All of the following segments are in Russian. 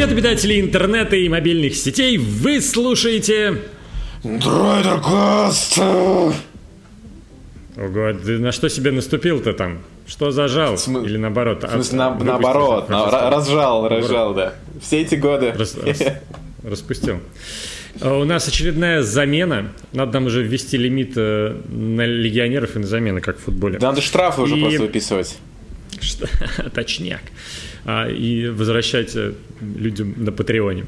Привет, обитатели интернета и мобильных сетей! Вы слушаете... Драйдеркаст! Ого, ты на что себе наступил-то там? Что зажал? Смы- Или наоборот? В смысле, а- на- наоборот, на- разжал, разжал, да. Все эти годы. рас- распустил. А У нас очередная замена. Надо нам уже ввести лимит э, на легионеров и на замены, как в футболе. Да надо штрафы уже И- просто выписывать. Что- Точняк. А, и возвращать э, людям на Патреоне.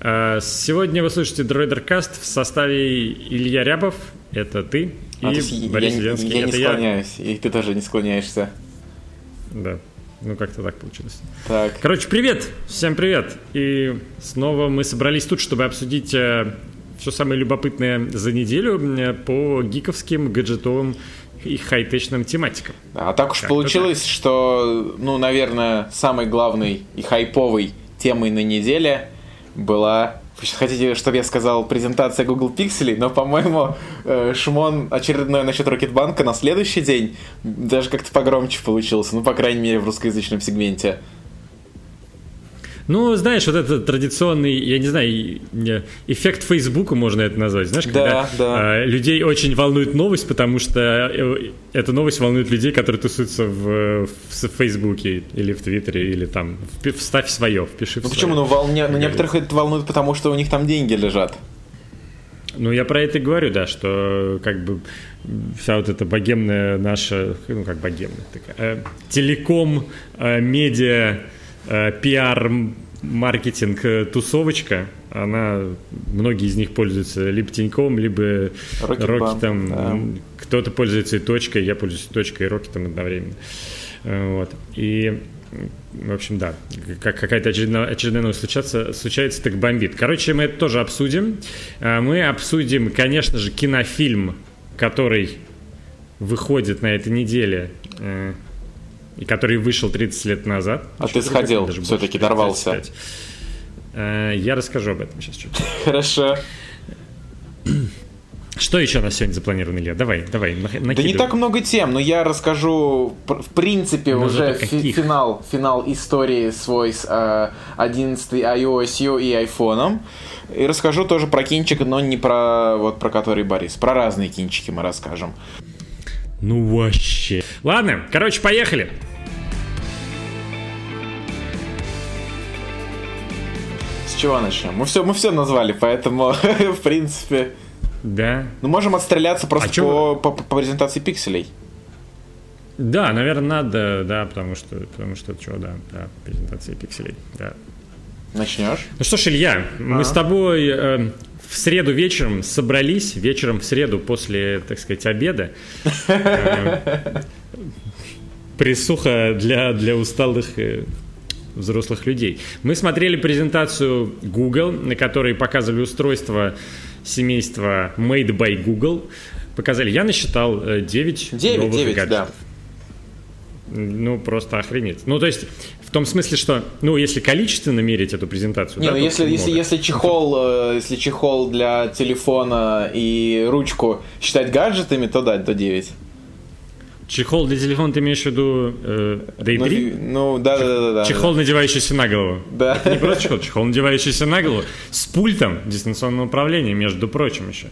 А, Сегодня вы слышите Дроидеркаст в составе Илья Рябов, это ты, и А, есть я, Борис не- Зеленский, я не это я. склоняюсь, и ты тоже не склоняешься. Да, ну как-то так получилось. Так, Короче, привет, всем привет. И снова мы собрались тут, чтобы обсудить все самое любопытное за неделю э, по гиковским, гаджетовым и хай-течным тематикам. а так уж Как-то получилось, что, ну, наверное, самой главной и хайповой темой на неделе была... Вы сейчас хотите, чтобы я сказал презентация Google Pixel, но, по-моему, э, шмон очередной насчет Рокетбанка на следующий день даже как-то погромче получился, ну, по крайней мере, в русскоязычном сегменте. Ну, знаешь, вот этот традиционный, я не знаю, не, эффект Фейсбука можно это назвать. Знаешь, когда да. э, людей очень волнует новость, потому что э, эта новость волнует людей, которые тусуются в, в Фейсбуке или в Твиттере, или там, вставь свое, впиши Ну почему? Ну, волне... ну некоторых это волнует, потому что у них там деньги лежат. Ну, я про это и говорю, да, что как бы вся вот эта богемная наша, ну, как богемная такая, э, телеком, э, медиа, э, пиар, м, маркетинг, э, тусовочка, она, многие из них пользуются либо Тиньком, либо Рокетом, да. Кто-то пользуется и точкой, я пользуюсь и точкой, и Рокетом одновременно. Э, Вот. И в общем, да, как какая-то очередная, очередная новость случается, случается, так бомбит. Короче, мы это тоже обсудим. Мы обсудим, конечно же, кинофильм, который выходит на этой неделе и который вышел 30 лет назад. А ты сходил, больше, дорвался. 35. Э, Я расскажу об этом сейчас чуть Хорошо. Что еще нас сегодня запланировано, Илья? Давай, давай, нах- Да не накидывай. так много тем, но я расскажу, в принципе, Ну, уже фи- финал, финал истории свой с э, 11 iOS и айфоном. И расскажу тоже про кинчик, но не про вот про который Борис. Про разные кинчики мы расскажем. Ну вообще. Ладно, короче, поехали. Чего начнем? Мы все, мы все назвали, поэтому, в принципе... Да. Ну, можем отстреляться просто А чё по, по- по презентации пикселей. Да, наверное, надо, да, потому что, потому что, что, да, да, презентация пикселей, да. Начнешь? Ну что ж, Илья, мы с тобой э, в среду вечером собрались, вечером в среду после, так сказать, обеда. Э, Присуха для, для усталых э, взрослых людей. Мы смотрели презентацию Google, на которой показывали устройство семейства Made by Google. Показали, я насчитал 9, 9, новых 9, да. гаджетов. Ну, просто охренеть. Ну, то есть, в том смысле, что, ну, если количественно мерить эту презентацию, Не, да, ну если, если, много. если чехол, э, если чехол для телефона и ручку считать гаджетами, то да, то 9. Чехол для телефона ты имеешь в виду э, Ну, Daydream? фи- ну да, да, да, да. Чехол, надевающийся на голову. Да. Не просто чехол, чехол, надевающийся на голову с пультом дистанционного управления, между прочим, еще.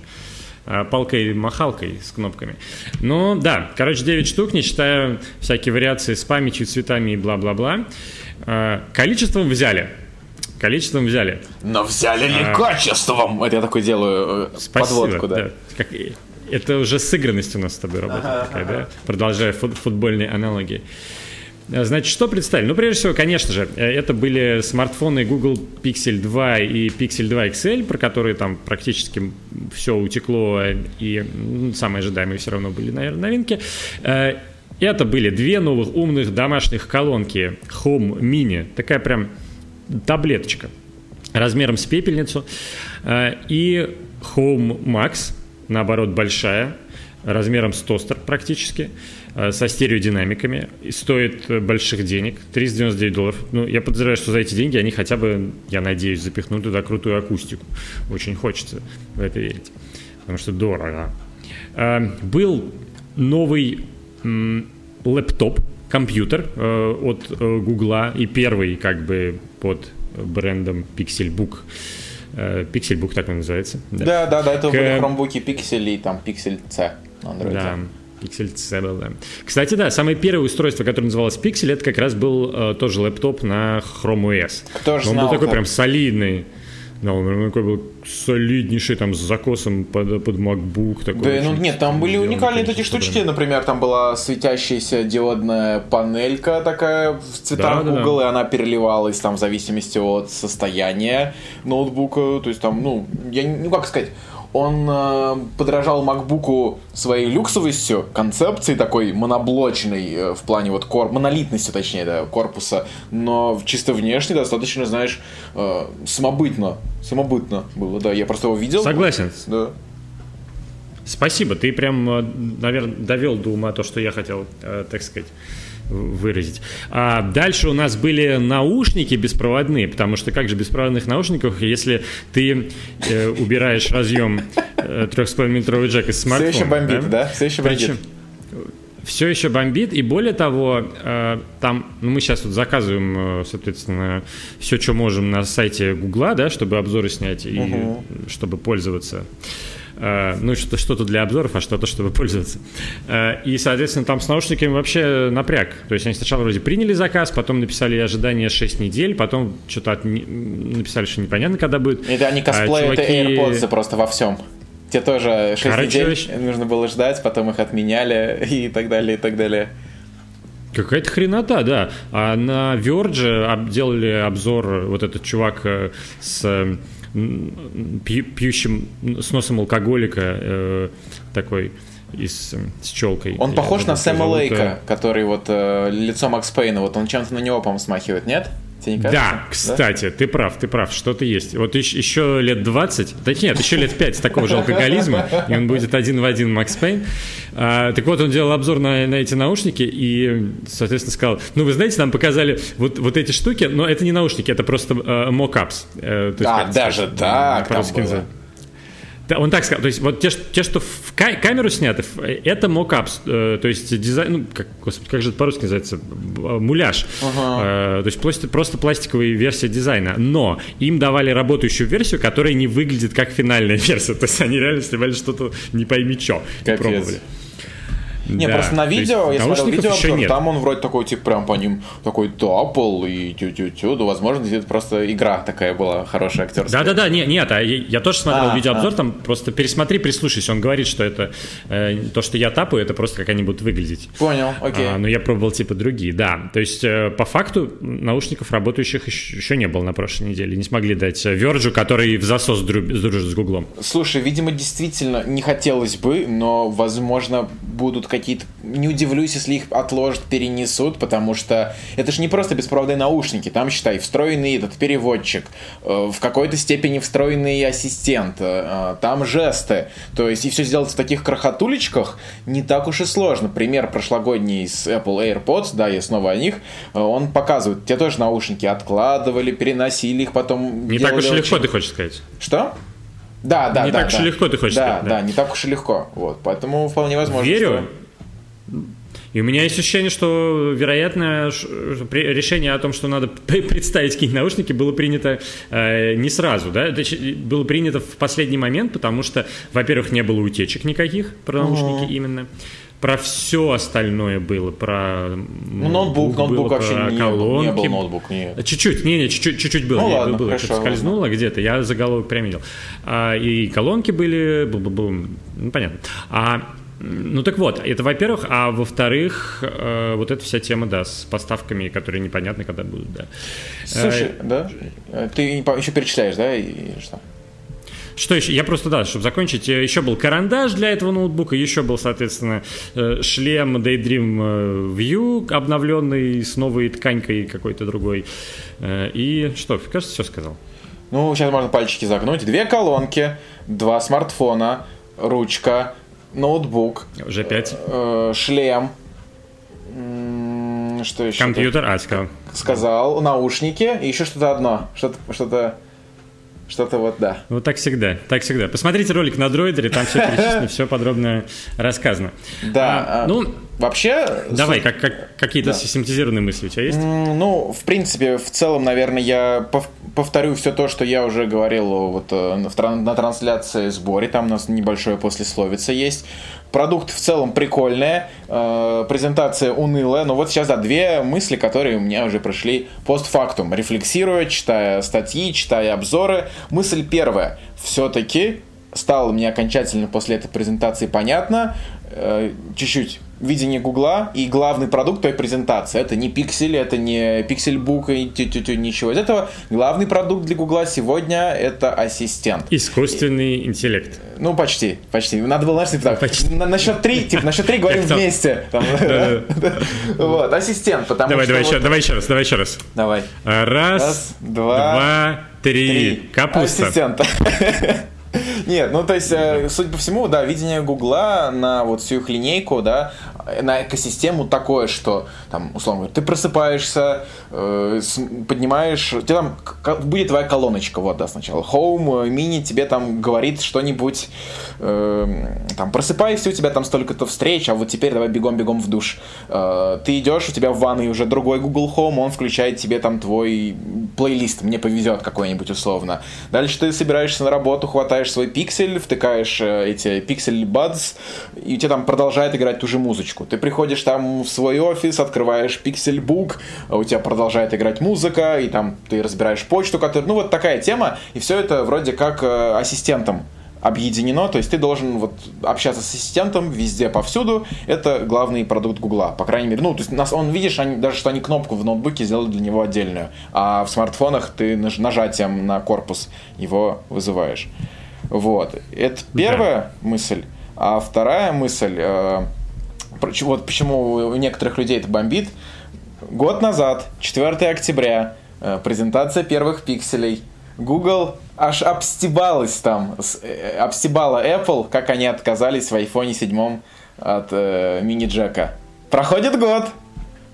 А, Палкой-махалкой с кнопками. Ну, да, короче, 9 штук, не считая всякие вариации с памятью, цветами и бла-бла-бла. А, Количеством взяли. Количеством взяли. Но взяли ли качеством? Это я такой делаю э, А. Спасибо. подводку, да. Как и- это уже сыгранность у нас с тобой работает такая, да? Продолжая фут- футбольные аналогии. А, Значит, что представили? Ну, прежде всего, конечно же, э, это были смартфоны Google Pixel 2 и Pixel 2 XL, про которые там практически все утекло, и м, самые ожидаемые все равно были, наверное, новинки. Э, Это были две новых умных домашних колонки Home Mini, такая прям таблеточка размером с пепельницу, э, и Home Max, наоборот, большая, размером с тостер практически, э, со стереодинамиками, и стоит э, больших денег, 399 долларов. Ну, я подозреваю, что за эти деньги они хотя бы, я надеюсь, запихнут туда крутую акустику. Очень хочется в это верить, потому что дорого. Э, Был новый лэптоп компьютер от Гугла и первый как бы под брендом Pixelbook. Э, Pixelbook так он называется. Да, да, да, это К... были хромбуки Pixel и там Pixel C на Android. Да. Pixel C был, да. Кстати, да, самое первое устройство, которое называлось Pixel, это как раз был э, тоже лэптоп на Chrome OS. Кто же он знал, был такой как... прям солидный. Да, он такой был солиднейший, там, с закосом под, под MacBook. Такой да, ну нет, там были уникальные такие штучки, например, там была светящаяся диодная панелька такая в цветах да, Google, да, да. и она переливалась там в зависимости от состояния ноутбука, то есть там, ну, я, ну как сказать, он э, подражал MacBook своей люксовостью, концепцией такой моноблочной э, в плане вот кор монолитности, точнее, да, корпуса, но чисто внешне достаточно, знаешь, э, самобытно, самобытно было, да, я просто его видел. Согласен. Да. Спасибо, ты прям, э, наверное, довел до ума то, что я хотел, э, так сказать выразить. А дальше у нас были наушники беспроводные, потому что как же беспроводных наушников, если ты э, убираешь разъем э, 3,5-метровый джек из смартфона. Все еще бомбит, да? да? Все еще бомбит. Причем, все еще бомбит, и более того, э, там, ну, мы сейчас вот заказываем, э, соответственно, все, что можем на сайте Гугла, да, чтобы обзоры снять и угу. чтобы пользоваться. Э, ну, что-то для обзоров, а что-то, чтобы пользоваться. Э, и, соответственно, там с наушниками вообще напряг. То есть они сначала вроде приняли заказ, потом написали ожидание 6 недель, потом что-то от... написали, что непонятно, когда будет. Это они косплеят а, чуваки... AirPods просто во всем. Те тоже 6 Короче, недель нужно было ждать, потом их отменяли и так далее, и так далее. Какая-то хренота, да. А на Verge делали обзор вот этот чувак э, с пьющим с носом алкоголика э, такой и с, с челкой. Он похож на Сэма Лейка, который вот э, лицо Макс Пейна, вот он чем-то на него, по-моему, смахивает, нет? Тебе не кажется? Да, кстати, да? ты прав, ты прав, что-то есть. Вот еще, еще лет 20, да нет, еще лет 5 такого же алкоголизма, и он будет один в один Макс Пейн. А, так вот, он делал обзор на, на эти наушники и, соответственно, сказал, ну, вы знаете, нам показали вот, вот эти штуки, но это не наушники, это просто э, мокапс. Э, да, даже так там было. Он так сказал, то есть вот те, те что в камеру сняты, это мокапс, э, то есть дизайн, ну, как, господи, как же это по-русски называется, муляж, ага. э, то есть просто, просто пластиковая версия дизайна, но им давали работающую версию, которая не выглядит как финальная версия, то есть они реально снимали что-то не пойми что, пробовали. Не, да, просто на видео, я смотрел видео, еще нет. там он вроде такой, типа, прям по ним такой тапл и тю-тю-тю. Да, возможно, это просто игра такая была, хорошая актерская. Да-да-да, нет, нет, а я, я тоже смотрел а, видеообзор, а. там просто пересмотри, прислушайся. Он говорит, что это э, то, что я тапаю, это просто как они будут выглядеть. Понял, окей. А, но я пробовал, типа, другие, да. То есть, э, по факту, наушников работающих еще, еще не было на прошлой неделе. Не смогли дать Верджу, который в засос дружит с Гуглом. Слушай, видимо, действительно не хотелось бы, но, возможно, будут какие какие-то... Не удивлюсь, если их отложат, перенесут, потому что это же не просто беспроводные наушники. Там, считай, встроенный этот переводчик, э, в какой-то степени встроенный ассистент, э, там жесты. То есть, и все сделать в таких крохотулечках не так уж и сложно. Пример прошлогодний с Apple AirPods, да, я снова о них, э, он показывает, те тоже наушники откладывали, переносили их, потом... Не так уж и легко, ты хочешь сказать. Что? Да, да, не да. Не так да. уж и легко, ты хочешь да, сказать. Да, да, не так уж и легко. Вот, поэтому вполне возможно. Верю. Что... И у меня есть ощущение, что, вероятно, решение о том, что надо представить какие-нибудь наушники, было принято э, не сразу, да, это было принято в последний момент, потому что, во-первых, не было утечек никаких про наушники uh-huh. именно. Про все остальное было, про ну, ноутбук, было, ноутбук вообще не, колонки. не был ноутбук, нет. Чуть-чуть, не, не, чуть-чуть, чуть-чуть было, ну, не, ладно, было, хорошо, скользнуло ладно. где-то, я заголовок прям видел. А, и колонки были, ну, понятно. А ну так вот, это во-первых, а во-вторых, э, вот эта вся тема, да, с поставками, которые непонятно, когда будут, да. Слушай, э, да? Ты еще перечисляешь, да, и что? Что еще? Я просто, да, чтобы закончить, э, еще был карандаш для этого ноутбука, еще был, соответственно, э, шлем Daydream э, View обновленный с новой тканькой какой-то другой. И что, кажется, все сказал. Ну, сейчас можно пальчики загнуть. Две колонки, два смартфона, ручка, ноутбук. Уже пять. Э, шлем. Что еще? Компьютер, а, сказал. Сказал. Наушники и еще что-то одно. Что-то, что-то... Что-то вот, да. Вот так всегда, так всегда. Посмотрите ролик на дроидере, там все перечислено, все подробно рассказано. Да, а, ну, вообще... Давай, как, как, какие-то да. систематизированные мысли у тебя есть? Ну, в принципе, в целом, наверное, я повторю все то, что я уже говорил вот э, на трансляции сборе, там у нас небольшое послесловица есть. Продукт в целом прикольная, э, презентация унылая, но вот сейчас, да, две мысли, которые у меня уже пришли постфактум, рефлексируя, читая статьи, читая обзоры. Мысль первая. Все-таки стало мне окончательно после этой презентации понятно, э, чуть-чуть видение Гугла и главный продукт той презентации. Это не пиксель, это не пиксельбук и тю -тю -тю, ничего из этого. Главный продукт для Гугла сегодня это ассистент. Искусственный и, интеллект. Ну, почти, почти. Надо было, знаешь, типа, почти. На, на счет три, типа, на счет три говорим вместе. Вот, ассистент, потому давай, Давай, давай еще раз, давай еще раз. Давай. Раз, два, три. Капуста. Ассистент. Нет, ну то есть, э, судя по всему, да, видение Гугла на вот всю их линейку, да, на экосистему такое, что там, условно говоря, ты просыпаешься, э, поднимаешь, тебе там будет твоя колоночка, вот, да, сначала. Home, Mini тебе там говорит что-нибудь, э, там, просыпайся, у тебя там столько-то встреч, а вот теперь давай бегом-бегом в душ. Э, ты идешь, у тебя в ванной уже другой Google Home, он включает тебе там твой плейлист, мне повезет какой-нибудь условно. Дальше ты собираешься на работу, хватаешь свой пиксель, втыкаешь э, эти пиксель Buds, и у тебя там продолжает играть ту же музычку. Ты приходишь там в свой офис, открываешь Pixelbook, а у тебя продолжает играть музыка, и там ты разбираешь почту, которая... Ну, вот такая тема, и все это вроде как э, ассистентом объединено, то есть ты должен вот общаться с ассистентом везде, повсюду. Это главный продукт Гугла, по крайней мере. Ну, то есть нас, он, видишь, они, даже что они кнопку в ноутбуке сделали для него отдельную, а в смартфонах ты нажатием на корпус его вызываешь. Вот. Это первая да. мысль. А вторая мысль, э, вот почему у некоторых людей это бомбит. Год назад, 4 октября, э, презентация первых пикселей. Google аж обстебалась там, э, обстебала Apple, как они отказались в iPhone 7 от э, мини-джека. Проходит год,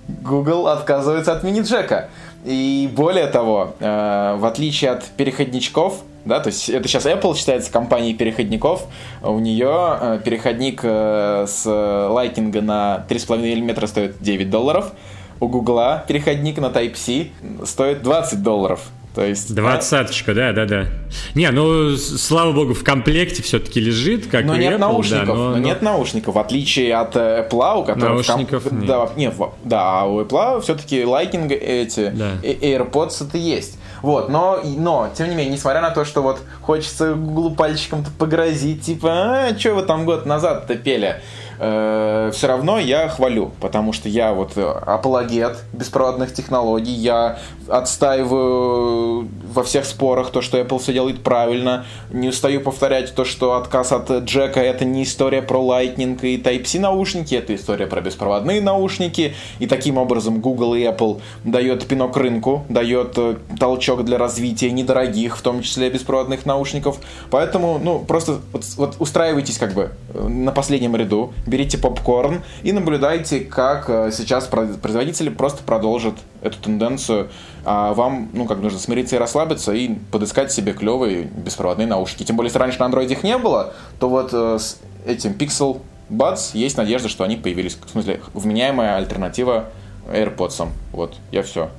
Google отказывается от мини-джека. И более того, э, в отличие от переходничков, да, то есть это сейчас Apple считается компанией переходников, у нее э, переходник э, с Lightning на 3,5 мм стоит 9 долларов, у Гугла переходник на Type-C стоит 20 долларов. То есть... Двадцаточка, да, да, да. Не, ну, слава богу, в комплекте все-таки лежит, как но и нет Apple, наушников, да, но, но нет наушников, в отличие от э, Apple, у которых... Наушников комп... нет. Да, нет, да, а у Apple все-таки Lightning эти, да. AirPods это есть. Вот, но, но, тем не менее, несмотря на то, что вот хочется Google пальчиком-то погрозить, типа, а, что вы там год назад-то пели? Э, все равно я хвалю, потому что я вот э, апологет беспроводных технологий, я отстаиваю во всех спорах то, что Apple все делает правильно, не устаю повторять то, что отказ от джека это не история про Lightning и Type-C наушники, это история про беспроводные наушники, и таким образом Google и Apple дает пинок рынку, дает э, толчок для развития недорогих, в том числе беспроводных наушников, поэтому, ну, просто вот, вот устраивайтесь как бы э, на последнем ряду, берите попкорн и наблюдайте, как э, сейчас производители просто продолжат эту тенденцию. А вам, ну, как нужно смириться и расслабиться, и подыскать себе клевые беспроводные наушники. Тем более, если раньше на Android их не было, то вот э, с этим Pixel Buds есть надежда, что они появились. В смысле, вменяемая альтернатива AirPods. Вот, я все.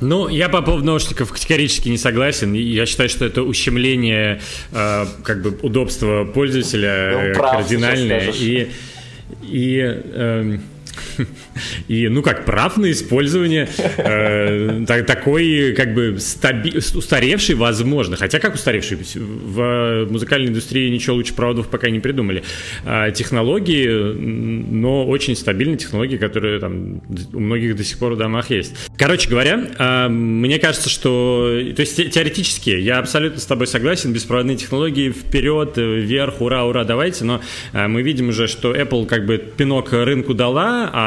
Ну, я по поводу наушников категорически не согласен. Я считаю, что это ущемление э, как бы удобства пользователя ну, кардинальное. И, и э, И, ну как, прав на использование э, такой, как бы, стаби- устаревший, возможно. Хотя как устаревший? В музыкальной индустрии ничего лучше проводов пока не придумали. А, технологии, но очень стабильные технологии, которые там у многих до сих пор в домах есть. Короче говоря, а, мне кажется, что... То есть теоретически я абсолютно с тобой согласен. Беспроводные технологии вперед, вверх, ура, ура, давайте. Но а, мы видим уже, что Apple как бы пинок рынку дала, а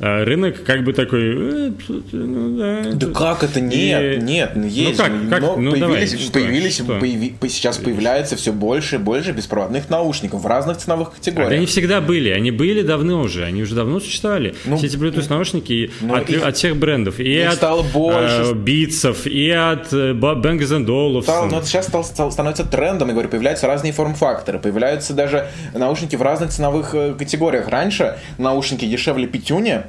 а рынок как бы такой... Ну, да, как это? Нет, нет, ну, есть. Ну, как, как? Ну, появились, давай, появились, что? Появи, сейчас появляется все больше и больше беспроводных наушников в разных ценовых категориях. Они всегда были, они были давно уже, они уже давно существовали. Ну, Все эти Bluetooth наушники ну, от, их, от всех брендов. И от стало больше. Э, Битсов, и от э, Bang Olufsen. Стал, но сейчас стал, стал, становится трендом, я говорю, появляются разные форм-факторы, появляются даже наушники в разных ценовых э, категориях. Раньше наушники дешевле пятюни,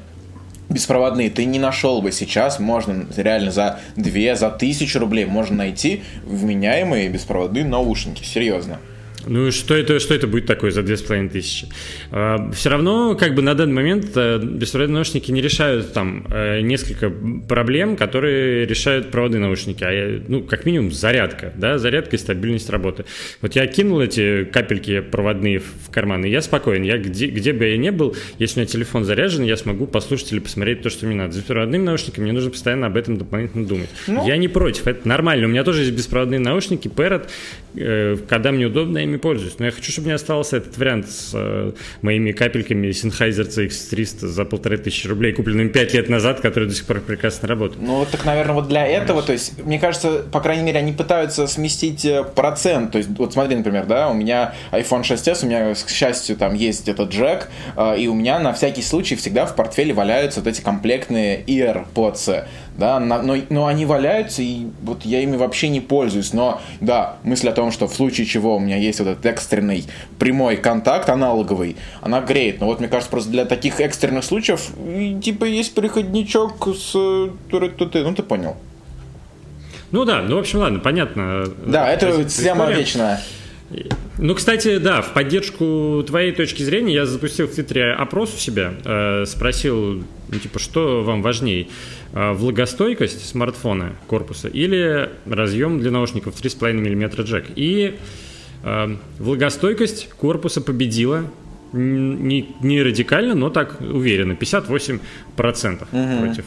беспроводные ты не нашел бы сейчас, можно реально за 2, за тысячу рублей можно найти вменяемые беспроводные наушники, серьезно. Ну и что это, что это будет такое за 2500? А, все равно, как бы на данный момент э, беспроводные наушники не решают там э, несколько проблем, которые решают проводные наушники. А, ну, как минимум, зарядка, да, зарядка и стабильность работы. Вот я кинул эти капельки проводные в карман, и я спокоен. Я где, где бы я ни был, если у меня телефон заряжен, я смогу послушать или посмотреть то, что мне надо. С беспроводными наушниками мне нужно постоянно об этом дополнительно думать. Ну, я не против, это нормально. У меня тоже есть беспроводные наушники, Parrot, э, когда мне удобно, ими пользуюсь. Но я хочу, чтобы мне остался этот вариант с э, моими капельками Sennheiser CX300 за полторы тысячи рублей, купленными пять лет назад, которые до сих пор прекрасно работают. Ну, так, наверное, вот для этого, то есть, мне кажется, по крайней мере, они пытаются сместить э, процент. То есть, вот смотри, например, да, у меня iPhone 6s, у меня, к счастью, там есть этот джек, э, и у меня на всякий случай всегда в портфеле валяются вот эти комплектные AirPods да, но, но они валяются, и вот я ими вообще не пользуюсь, но, да, мысль о том, что в случае чего у меня есть вот этот экстренный прямой контакт аналоговый, она греет, но вот мне кажется, просто для таких экстренных случаев, типа, есть переходничок с... Ну, ты понял. Ну да, ну, в общем, ладно, понятно. Да, это тема вечная. Ну, кстати, да, в поддержку твоей точки зрения я запустил в Твиттере опрос у себя, э, спросил, ну, типа, что вам важнее, э, влагостойкость смартфона, корпуса или разъем для наушников 3,5 мм джек. И э, влагостойкость корпуса победила, не, не радикально, но так уверенно, 58% угу. против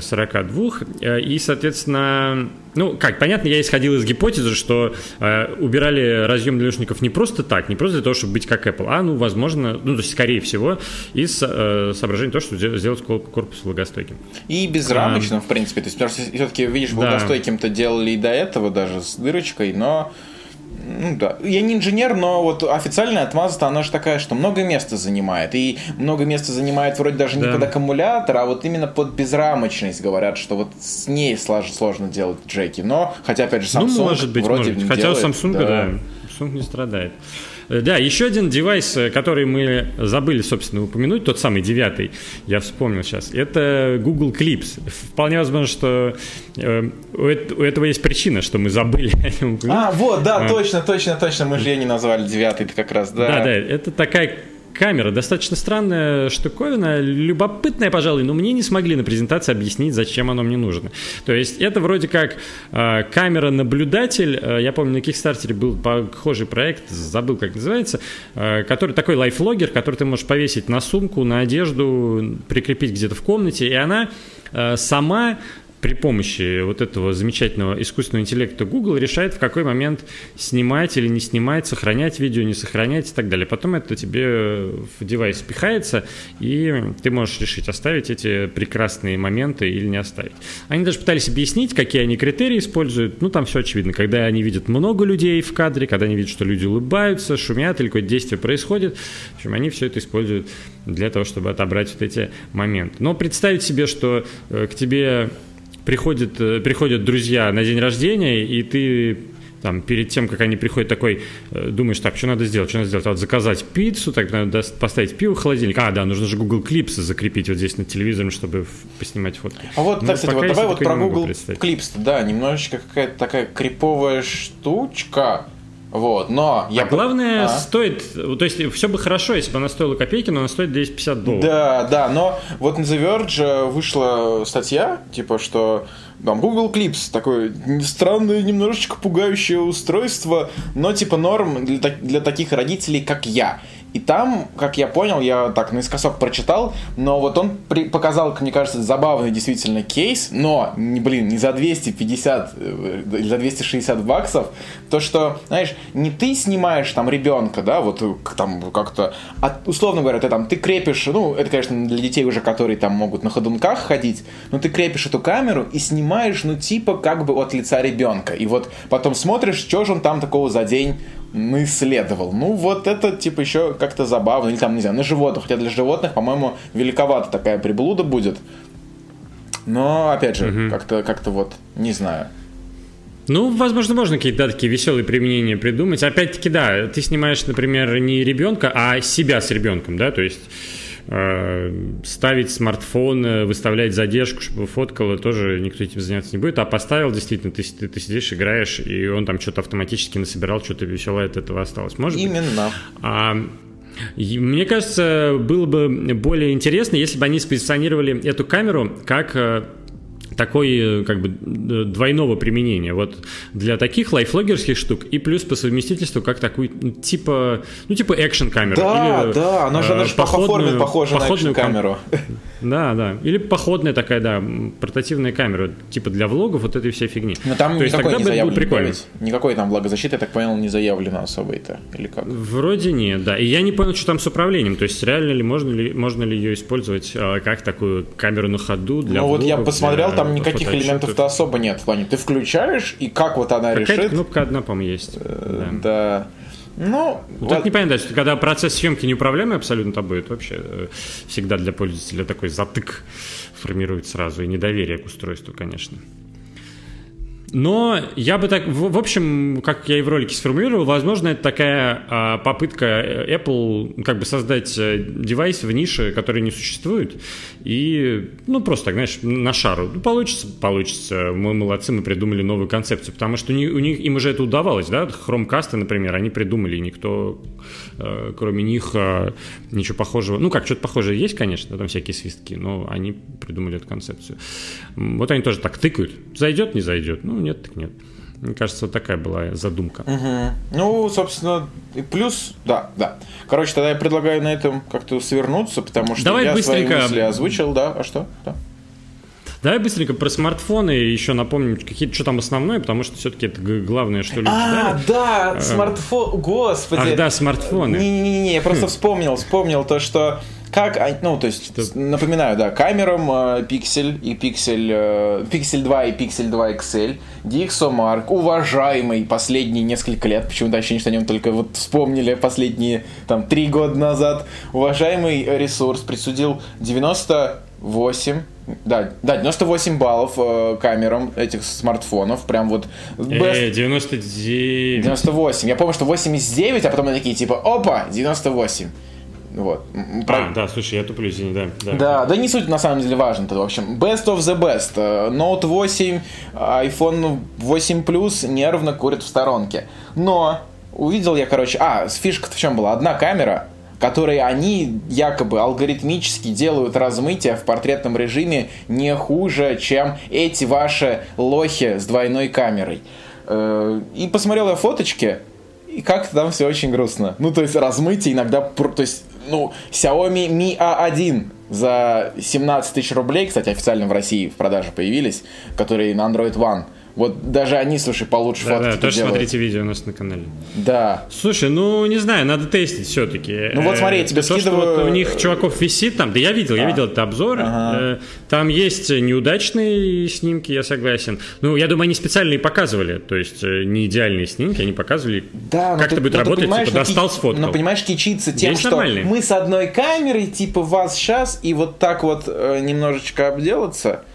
42. Э, и, соответственно, ну, как, понятно, я исходил из гипотезы, что э, убирали разъем для наушников не просто так, не просто для того, чтобы быть как Apple, а, ну, возможно, ну, то есть, скорее всего, из э, соображения того, что сделать корпус влагостойким. И безрамочным, а, в принципе. То есть, потому что все-таки, видишь, влагостойким-то делали и до этого даже с дырочкой, но ну да. Я не инженер, но вот официальная отмаза она же такая, что много места занимает. И много места занимает вроде даже да. не под аккумулятор, а вот именно под безрамочность. Говорят, что вот с ней сложно, сложно делать джеки. Но, хотя, опять же, Samsung ну, может быть, вроде может. Хотя делает, у Samsung, да. да, Samsung не страдает. Э, да, еще один девайс, э, который мы забыли, собственно, упомянуть, тот самый девятый, я вспомнил сейчас, это Google Clips. Вполне возможно, что э, у этого есть причина, что мы забыли о нем А, вот, да, а. точно, точно, точно, мы же ее не назвали девятый как раз, да. Да, да, это такая камера. Достаточно странная штуковина, любопытная, пожалуй, но мне не смогли на презентации объяснить, зачем оно мне нужно. То есть это вроде как э, камера-наблюдатель. Э, я помню, на Kickstarter был похожий проект, забыл, как называется, э, который такой лайфлогер, который ты можешь повесить на сумку, на одежду, прикрепить где-то в комнате, и она э, сама при помощи вот этого замечательного искусственного интеллекта Google решает, в какой момент снимать или не снимать, сохранять видео, не сохранять и так далее. Потом это тебе в девайс пихается, и ты можешь решить, оставить эти прекрасные моменты или не оставить. Они даже пытались объяснить, какие они критерии используют. Ну, там все очевидно. Когда они видят много людей в кадре, когда они видят, что люди улыбаются, шумят или какое-то действие происходит, в общем, они все это используют для того, чтобы отобрать вот эти моменты. Но представить себе, что э, к тебе приходят, э, приходят друзья на день рождения, и ты там, перед тем, как они приходят, такой, э, думаешь, так, что надо сделать, что надо сделать? Вот заказать пиццу, так надо поставить пиво в холодильник. А, да, нужно же Google Clips закрепить вот здесь над телевизором, чтобы поснимать фотки. А вот, ну, так, кстати, вот давай вот про Google Clips, да, немножечко какая-то такая криповая штучка, вот, но я... А главное, а? стоит... То есть, все бы хорошо, если бы она стоила копейки, но она стоит 250 долларов. Да, да, но вот на The Verge вышла статья, типа, что там Google Clips, такое странное, немножечко пугающее устройство, но типа норм для, для таких родителей, как я. И там, как я понял, я так наискосок прочитал, но вот он при, показал, мне кажется, забавный действительно кейс, но, не, блин, не за 250, э, за 260 баксов, то, что, знаешь, не ты снимаешь там ребенка, да, вот там как-то, а, условно говоря, ты там, ты крепишь, ну, это, конечно, для детей уже, которые там могут на ходунках ходить, но ты крепишь эту камеру и снимаешь, ну, типа, как бы от лица ребенка. И вот потом смотришь, что же он там такого за день исследовал. Ну, вот это, типа, еще как-то забавно. Или там, не знаю, на животных. Хотя для животных, по-моему, великовато такая приблуда будет. Но, опять же, угу. как-то как вот, не знаю. Ну, возможно, можно какие-то да, такие веселые применения придумать. Опять-таки, да, ты снимаешь, например, не ребенка, а себя с ребенком, да, то есть ставить смартфон, э, выставлять задержку, чтобы фоткало, тоже никто этим заняться не будет. А поставил, действительно, ты, ты, ты сидишь, играешь, и он там что-то автоматически насобирал, что-то веселое от этого осталось. Может Именно. Быть? А, мне кажется, было бы более интересно, если бы они спозиционировали эту камеру как э, такой э, как бы двойного применения. Вот для таких лайфлогерских штук и плюс по совместительству как такую ну, типа ну типа экшен камеру. Да, или, да, она же, она же походную, по форме похожа на экшен камеру. Да, да. Или походная такая, да, портативная камера, типа для влогов, вот этой всей фигни. Но там То есть, не заявлено. Прикольно. Никакой там влагозащиты, я так понял, не заявлено особо-то, или как? Вроде нет, да. И я не понял, что там с управлением. То есть реально ли можно ли, можно ли ее использовать а, как такую камеру на ходу для Ну вот я посмотрел, там никаких элементов-то особо нет в плане. Ты включаешь, и как вот она Какая-то решит... кнопка одна, по-моему, есть. Э, да. да. Ну, вот это непонятно, что когда процесс съемки неуправляемый абсолютно, то будет вообще э, всегда для пользователя такой затык формирует сразу и недоверие к устройству, конечно. Но я бы так, в, общем, как я и в ролике сформулировал, возможно, это такая а, попытка Apple как бы создать э, девайс в нише, который не существует, и, ну, просто так, знаешь, на шару. Ну, получится, получится. Мы молодцы, мы придумали новую концепцию, потому что у них, им уже это удавалось, да, Chromecast, например, они придумали, и никто, э, кроме них, э, ничего похожего, ну, как, что-то похожее есть, конечно, там всякие свистки, но они придумали эту концепцию. Вот они тоже так тыкают, зайдет, не зайдет, ну, нет, так нет. Мне кажется, такая была задумка. Угу. Ну, собственно, и плюс, да, да. Короче, тогда я предлагаю на этом как-то свернуться, потому что Давай я быстренько... свои мысли озвучил, да, а что? Да. Давай быстренько про смартфоны еще напомним, какие что там основное, потому что все-таки это главное, что люди А, да, смартфон, господи. Ах, да, смартфоны. Не-не-не, я просто вспомнил, вспомнил то, что как, ну, то есть, что... напоминаю, да, камерам э, Pixel и Pixel, э, Pixel 2 и Pixel 2 XL, DxOMark, уважаемый последние несколько лет, почему-то ощущение, что о нем только вот вспомнили последние, там, три года назад, уважаемый ресурс присудил 98 да, да, 98 баллов э, камерам этих смартфонов. Прям вот... Best... Э, 99. 98. Я помню, что 89, а потом они такие, типа, опа, 98. Вот. А, да, слушай, я туплю, извини, да. Да, да, да не суть на самом деле важно. В общем, best of the best. Э, Note 8, iPhone 8 Plus нервно курит в сторонке. Но увидел я, короче... А, фишка в чем была? Одна камера, которой они якобы алгоритмически делают размытие в портретном режиме не хуже, чем эти ваши лохи с двойной камерой. Э, и посмотрел я фоточки, и как-то там все очень грустно. Ну, то есть размытие иногда... То есть ну, Xiaomi Mi A1 за 17 тысяч рублей, кстати, официально в России в продаже появились, которые на Android One. Вот даже они, слушай, получше да, фотки Да, тоже делают. смотрите видео у нас на канале. Да. Слушай, ну, не знаю, надо тестить все-таки. Ну вот смотри, я тебе То, скидываю... что вот у них чуваков висит там, да я видел, а. я видел этот обзор. Ага. Э, там есть неудачные снимки, я согласен. Ну, я думаю, они специально и показывали, то есть э, не идеальные снимки, они показывали, да, как это будет работать, типа достал, сфоткал. Но понимаешь, кичиться тем, Здесь что нормальные. мы с одной камерой, типа вас сейчас, и вот так вот э, немножечко обделаться –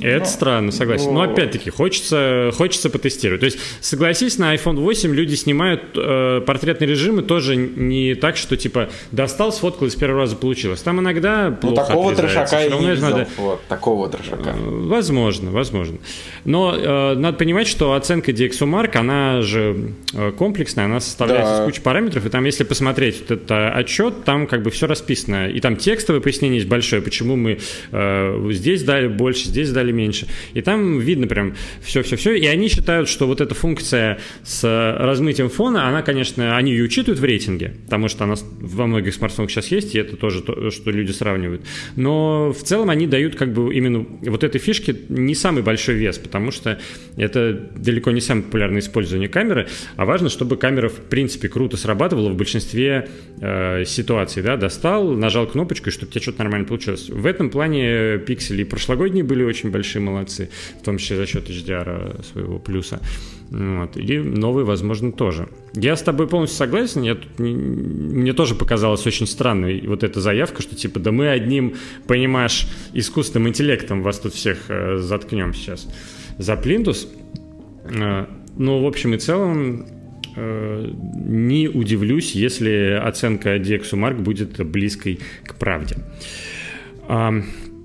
это ну, странно, согласен. Ну, Но опять-таки, хочется, хочется потестировать. То есть, согласись, на iPhone 8 люди снимают э, портретные режимы тоже не так, что типа достал, сфоткал и с первого раза получилось. Там иногда ну, плохо такого трешака я не видел. Надо... Вот, такого трешака. Э, возможно, возможно. Но э, надо понимать, что оценка DxOMark, она же э, комплексная, она составляется да. из кучи параметров, и там, если посмотреть вот этот отчет, там как бы все расписано. И там текстовое пояснение есть большое, почему мы э, здесь дали больше, здесь дали показали меньше. И там видно прям все-все-все. И они считают, что вот эта функция с размытием фона, она, конечно, они ее учитывают в рейтинге, потому что она во многих смартфонах сейчас есть, и это тоже то, что люди сравнивают. Но в целом они дают как бы именно вот этой фишке не самый большой вес, потому что это далеко не самое популярное использование камеры, а важно, чтобы камера в принципе круто срабатывала в большинстве э, ситуаций, да, достал, нажал кнопочку, и чтобы тебе что-то нормально получилось. В этом плане пиксели прошлогодние были очень большие молодцы, в том числе за счет HDR своего плюса. Вот. И новые, возможно, тоже. Я с тобой полностью согласен. Я тут, мне тоже показалась очень странной вот эта заявка, что типа, да мы одним, понимаешь, искусственным интеллектом вас тут всех э, заткнем сейчас за плинтус. Э, ну, в общем и целом, э, не удивлюсь, если оценка DxOMark будет близкой к правде.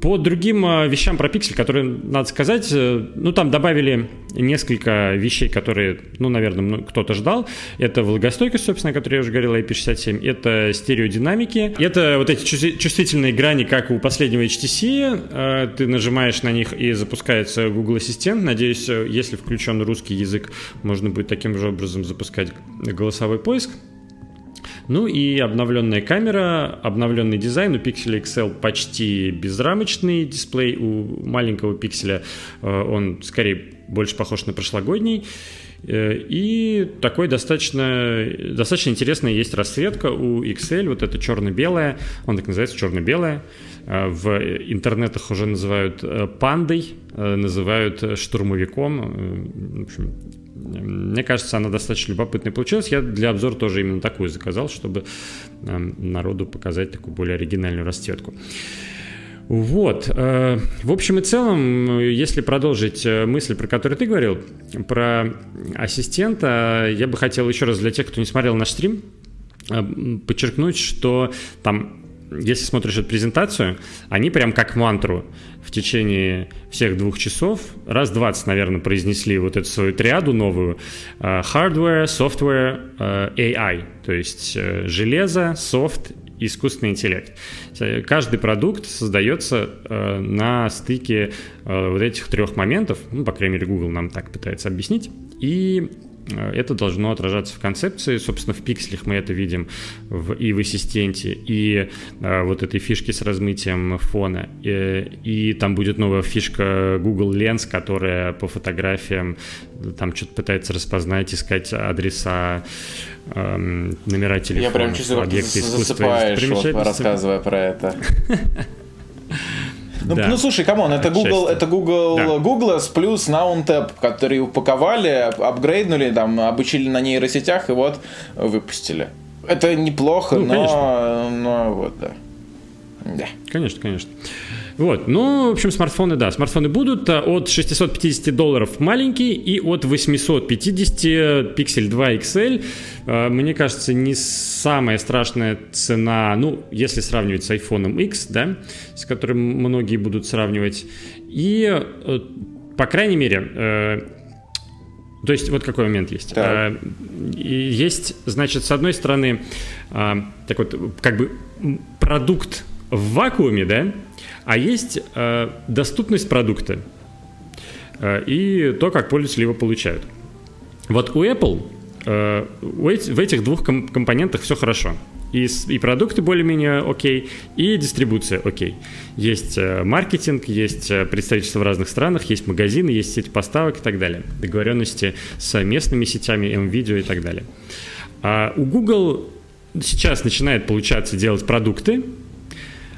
По другим э, вещам про пиксель, которые, надо сказать, э, ну, там добавили несколько вещей, которые, ну, наверное, кто-то ждал. Это влагостойкость, собственно, о которой я уже говорил, IP67. Это стереодинамики. Это вот эти чувствительные грани, как у последнего HTC. Э, ты нажимаешь на них и запускается Google Ассистент. Надеюсь, если включен русский язык, можно будет таким же образом запускать голосовой поиск. Ну и обновленная камера, обновленный дизайн. У Pixel XL почти безрамочный дисплей, у маленького пикселя э, он скорее больше похож на прошлогодний. Э, и такой достаточно, достаточно интересная есть расцветка у XL, вот это черно-белая, он так называется, черно-белая. Э, в интернетах уже называют пандой, называют штурмовиком. В общем, мне кажется, она достаточно любопытная получилась. Я для обзора тоже именно такую заказал, чтобы эм, народу показать такую более оригинальную расцветку. Вот. Э, в общем и целом, если продолжить э, мысль, про которую ты говорил, про ассистента, я бы хотел еще раз для тех, кто не смотрел наш стрим, э, подчеркнуть, что там если смотришь эту презентацию, они прям как мантру в течение всех двух часов раз 20, наверное, произнесли вот эту свою триаду новую. Э, hardware, software, э, AI. То есть э, железо, софт, искусственный интеллект. Каждый продукт создается на стыке вот этих трех моментов, ну, по крайней мере, Google нам так пытается объяснить, и это должно отражаться в концепции. Собственно, в пикселях мы это видим в, и в ассистенте, и э, вот этой фишки с размытием фона. И, и там будет новая фишка Google Lens, которая по фотографиям там что-то пытается распознать, искать адреса, эм, номера телефона. Я прям чувствую, как ты засыпаешь, вот, рассказывая про это. Ну, да. ну слушай, come on, это Google, это Google, да. Google плюс Now on Tap, которые упаковали, апгрейднули, там, обучили на нейросетях и вот выпустили. Это неплохо, ну, но, конечно. но вот, да. Да. Конечно, конечно. Вот, ну, в общем, смартфоны, да, смартфоны будут а, от 650 долларов маленький и от 850 Pixel 2 XL. А, мне кажется, не самая страшная цена, ну, если сравнивать с iPhone X, да, с которым многие будут сравнивать. И, э, по крайней мере, э, то есть вот какой момент есть. Так. Есть, значит, с одной стороны, так вот, как бы продукт в вакууме, да, а есть э, доступность продукта э, и то, как пользователи его получают. Вот у Apple э, в этих двух компонентах все хорошо. И, и продукты более-менее окей, и дистрибуция окей. Есть э, маркетинг, есть э, представительство в разных странах, есть магазины, есть сеть поставок и так далее. Договоренности с местными сетями, M-Video и так далее. А у Google сейчас начинает получаться делать продукты,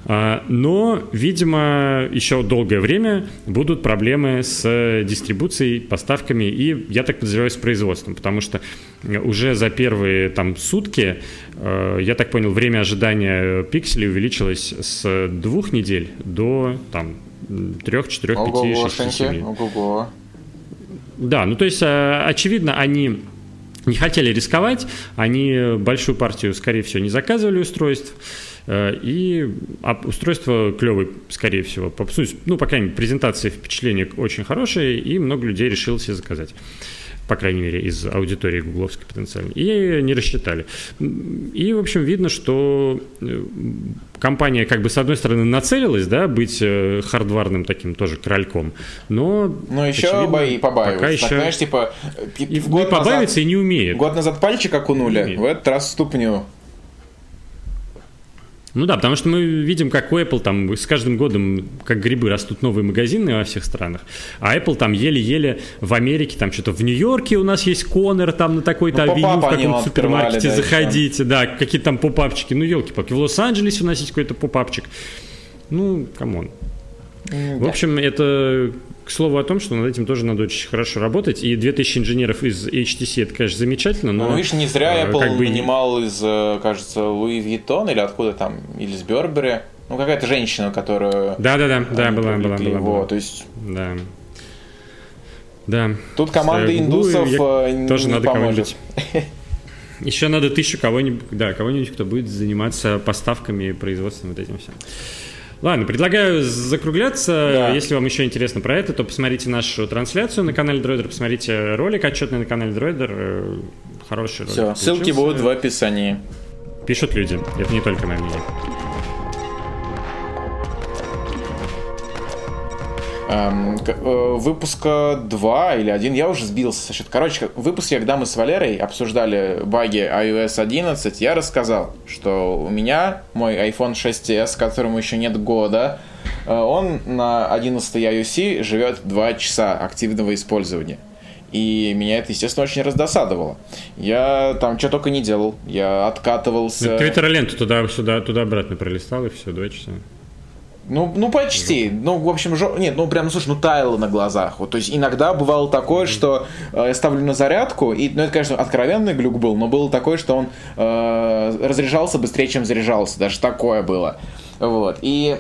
но, видимо, еще долгое время будут проблемы с дистрибуцией, поставками и, я так подозреваю, с производством, потому что уже за первые там сутки, э, я так понял, время ожидания пикселей увеличилось с двух недель до там трех, четырех, пяти, шести, семи. Да, ну то есть, э, очевидно, они не хотели рисковать, они большую партию, скорее всего, не заказывали устройств, Э, и устройство клевое, скорее всего. Ну, по крайней мере, презентация впечатления очень хорошая, и много людей решило себе заказать. по крайней мере, из аудитории гугловской потенциальной, и не рассчитали. И, в общем, видно, что э, компания, как бы, с одной стороны, нацелилась, да, быть э, хардварным таким тоже крольком, но... Но еще очевидно, бои побаиваются. Пока еще... Так, знаешь, типа... И, год и побаивается, назад, и не умеет. Год назад пальчик окунули, в этот раз ступню. Ну да, потому что мы видим, как у Apple там с каждым годом, как грибы, растут новые магазины во всех странах, а Apple там еле-еле в Америке, там что-то в Нью-Йорке у нас есть Коннор, там на такой-то ну, авеню в каком-то супермаркете да, заходите, да, какие-то там поп-апчики, ну елки-палки, в Лос-Анджелесе у нас есть какой-то поп-апчик, ну, come on. В общем, это к слову о том, что над этим тоже надо очень хорошо работать, и 2000 инженеров из HTC, это, конечно, замечательно, но... Ну, видишь, не зря э, Apple как бы... нанимал из, э, кажется, Louis Vuitton или откуда там, или из Бербери, ну, какая-то женщина, которая... Да-да-да, да, была, была, была, была. То есть... Да. Да. Тут команда индусов э, тоже не надо поможет. Еще надо тысячу кого-нибудь, да, кого-нибудь, кто будет заниматься поставками, производством, вот этим всем. Ладно, предлагаю закругляться. Да. Если вам еще интересно про это, то посмотрите нашу трансляцию на канале Дроидер, посмотрите ролик отчетный на канале Дроидер. Хороший ролик. Все, ссылки будут в описании. Пишут люди, это не только мое мнение. Выпуска 2 или 1, я уже сбился со. Короче, в выпуске, когда мы с Валерой обсуждали баги iOS 11, я рассказал, что у меня мой iPhone 6s, которому еще нет года, э, он на 11 iOS живет 2 часа активного использования. И меня это, естественно, очень раздосадовало. Я там что только не делал. Я откатывался. Твиттер-ленту туда-сюда, туда-обратно пролистал, и все, два часа. Ну, ну почти. Ну, в общем, жо... нет, ну прям, ну слушай, ну таяло на глазах. Вот, то есть иногда бывало такое, что э, я ставлю на зарядку, и, ну это, конечно, откровенный глюк был, но было такое, что он э, разряжался быстрее, чем заряжался. Даже такое было. Вот. И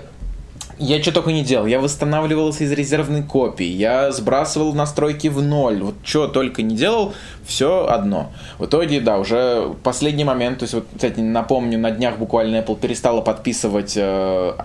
я что только не делал. Я восстанавливался из резервной копии. Я сбрасывал настройки в ноль. Вот что только не делал, все одно. В итоге, да, уже последний момент. То есть, вот, кстати, напомню, на днях буквально Apple перестала подписывать э,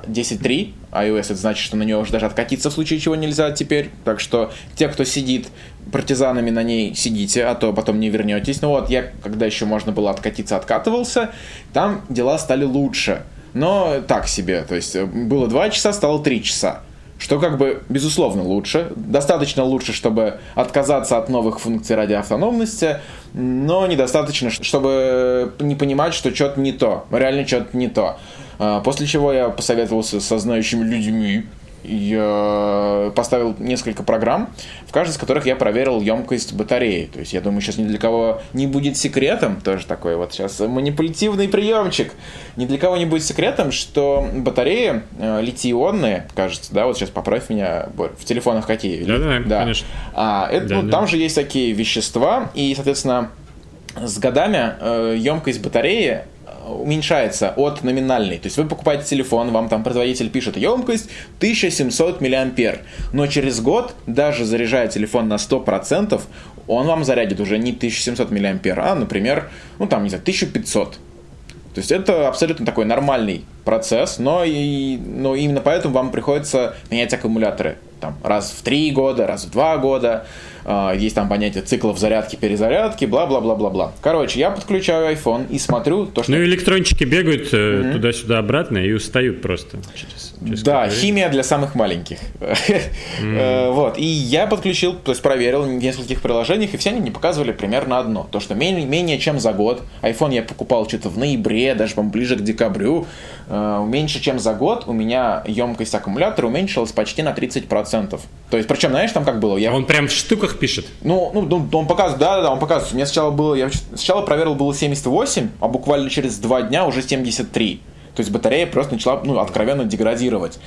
10.3 iOS. Это значит, что на нее уже даже откатиться в случае чего нельзя теперь. Так что те, кто сидит партизанами на ней, сидите, а то потом не вернетесь. Ну вот, я, когда еще можно было откатиться, откатывался. Там дела стали лучше но так себе. То есть э, было 2 часа, стало 3 часа. Что как бы, безусловно, лучше. Достаточно лучше, чтобы отказаться от новых функций ради автономности, но недостаточно, чтобы не понимать, что что-то не то. Реально что-то не то. А, после чего я посоветовался со знающими людьми, я поставил несколько программ, в каждой из которых я проверил емкость батареи. То есть я думаю, сейчас ни для кого не будет секретом, тоже такой вот сейчас манипулятивный приемчик, ни для кого не будет секретом, что батареи э, литий-ионные, кажется, да, вот сейчас поправь меня, в телефонах какие? Да, да, да. конечно. А, это, да, ну, да. Там же есть такие вещества, и, соответственно, с годами э, емкость батареи уменьшается от номинальной. То есть вы покупаете телефон, вам там производитель пишет емкость 1700 мА. Но через год, даже заряжая телефон на 100%, он вам зарядит уже не 1700 мА, а, например, ну там, не знаю, 1500. То есть это абсолютно такой нормальный процесс, но, и, но именно поэтому вам приходится менять аккумуляторы там, раз в три года, раз в два года. А, есть там понятие циклов зарядки, перезарядки, бла-бла-бла-бла-бла. Короче, я подключаю iPhone и смотрю то, что... Ну, электрончики бегают mm-hmm. туда-сюда обратно и устают просто. Через, через да, химия для самых маленьких. Mm-hmm. вот, и я подключил, то есть проверил в нескольких приложениях, и все они мне показывали примерно одно. То, что менее, менее чем за год, iPhone я покупал что-то в ноябре, даже ближе к декабрю, э, меньше чем за год у меня емкость аккумулятора уменьшилась почти на 30%. То есть, причем, знаешь, там как было? Я... Он прям в штуках пишет. Ну, ну, ну он показывает, да, да, он показывает. У меня сначала было, я сначала проверил, было 78, а буквально через два дня уже 73. То есть батарея просто начала, ну, откровенно деградировать.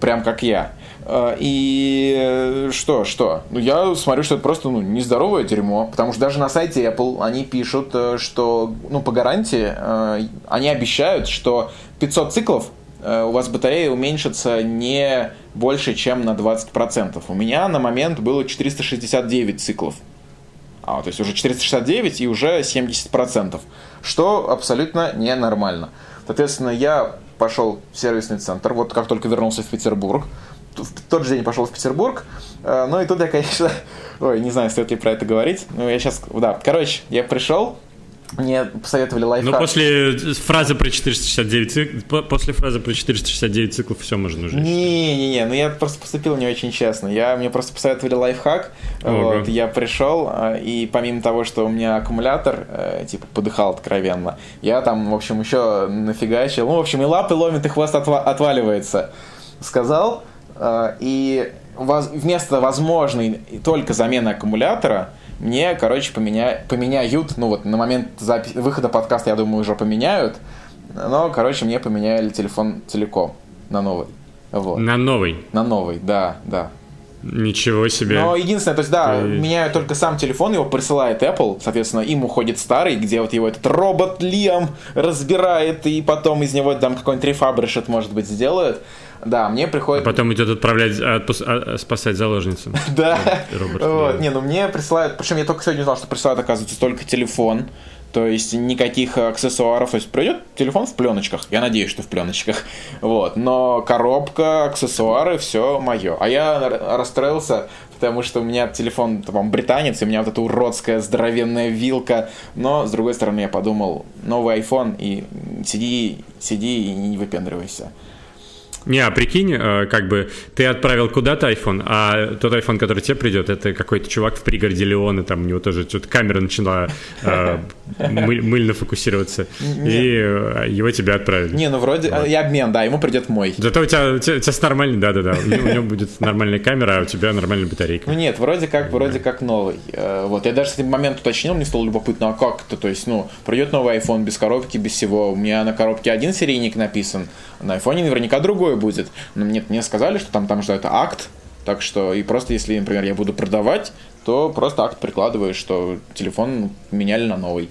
Прям как я. А, и что, что? Ну, я смотрю, что это просто ну, нездоровое дерьмо, потому что даже на сайте Apple они пишут, э, что, ну, по гарантии, э, они обещают, что 500 циклов Э, у вас батарея уменьшится не больше, чем на 20%. У меня на момент было 469 циклов. А, то есть уже 469 и уже 70%. Что абсолютно ненормально. Соответственно, я пошел в сервисный центр, вот как только вернулся в Петербург, в тот же день пошел в Петербург. Э, ну и тут я, конечно, ой, не знаю, стоит ли про это говорить. Ну, я сейчас, да, короче, я пришел, мне посоветовали лайфхак. Но после фразы про 469 циклов, после фразы про 469 циклов все можно уже. Не-не-не, ну я просто поступил не очень честно. Я, мне просто посоветовали лайфхак. Ого. Вот, я пришел, а, и помимо того, что у меня аккумулятор, э, типа, подыхал откровенно, я там, в общем, еще нафигачил. Ну, в общем, и лапы ломит, и хвост отва- отваливается. Сказал, э, и вместо возможной только замены аккумулятора мне, короче, поменя... поменяют, ну вот на момент запи... выхода подкаста, я думаю, уже поменяют, но, короче, мне поменяли телефон целиком на новый. Вот. На новый? На новый, да, да. Ничего себе. Но единственное, то есть, да, Ты... меняют только сам телефон, его присылает Apple, соответственно, им уходит старый, где вот его этот робот Лиам разбирает, и потом из него там какой-нибудь рефабришет, может быть, сделают. Да, мне приходит... А потом идет отправлять, отпус... а, спасать заложницу. Да. Вот. Не, ну мне присылают... Причем я только сегодня узнал, что присылают, оказывается, только телефон. То есть никаких аксессуаров. То есть придет телефон в пленочках. Я надеюсь, что в пленочках. Вот. Но коробка, аксессуары, все мое. А я расстроился, потому что у меня телефон, там, британец, и у меня вот эта уродская здоровенная вилка. Но, с другой стороны, я подумал, новый iPhone, и сиди, сиди и не выпендривайся. Не, а прикинь, э, как бы ты отправил куда-то iPhone, а тот iPhone, который тебе придет, это какой-то чувак в пригороде Леона, там у него тоже что-то камера начала э, мыльно фокусироваться, и э, его тебе отправили. Не, ну вроде и обмен, да, ему придет мой. Зато у тебя, у тебя, у тебя нормальный, да-да-да, у него будет нормальная камера, а у тебя нормальная батарейка. Ну нет, вроде как, вроде как новый. Вот, я даже с этим момент уточнил, мне стало любопытно, а как это, то есть, ну, придет новый iPhone без коробки, без всего, у меня на коробке один серийник написан, на iPhone наверняка другой будет. Но мне, мне сказали, что там, там ждет акт, так что, и просто если, например, я буду продавать, то просто акт прикладываешь, что телефон меняли на новый.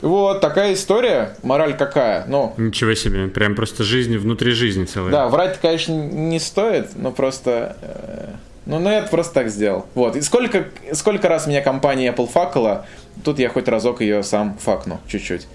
Вот такая история. Мораль какая? Ну, Ничего себе, прям просто жизнь внутри жизни целая. Да, врать, конечно, не стоит, но просто... Э, ну, ну, я просто так сделал. Вот. И сколько, сколько раз меня компания Apple факала, тут я хоть разок ее сам факну чуть-чуть.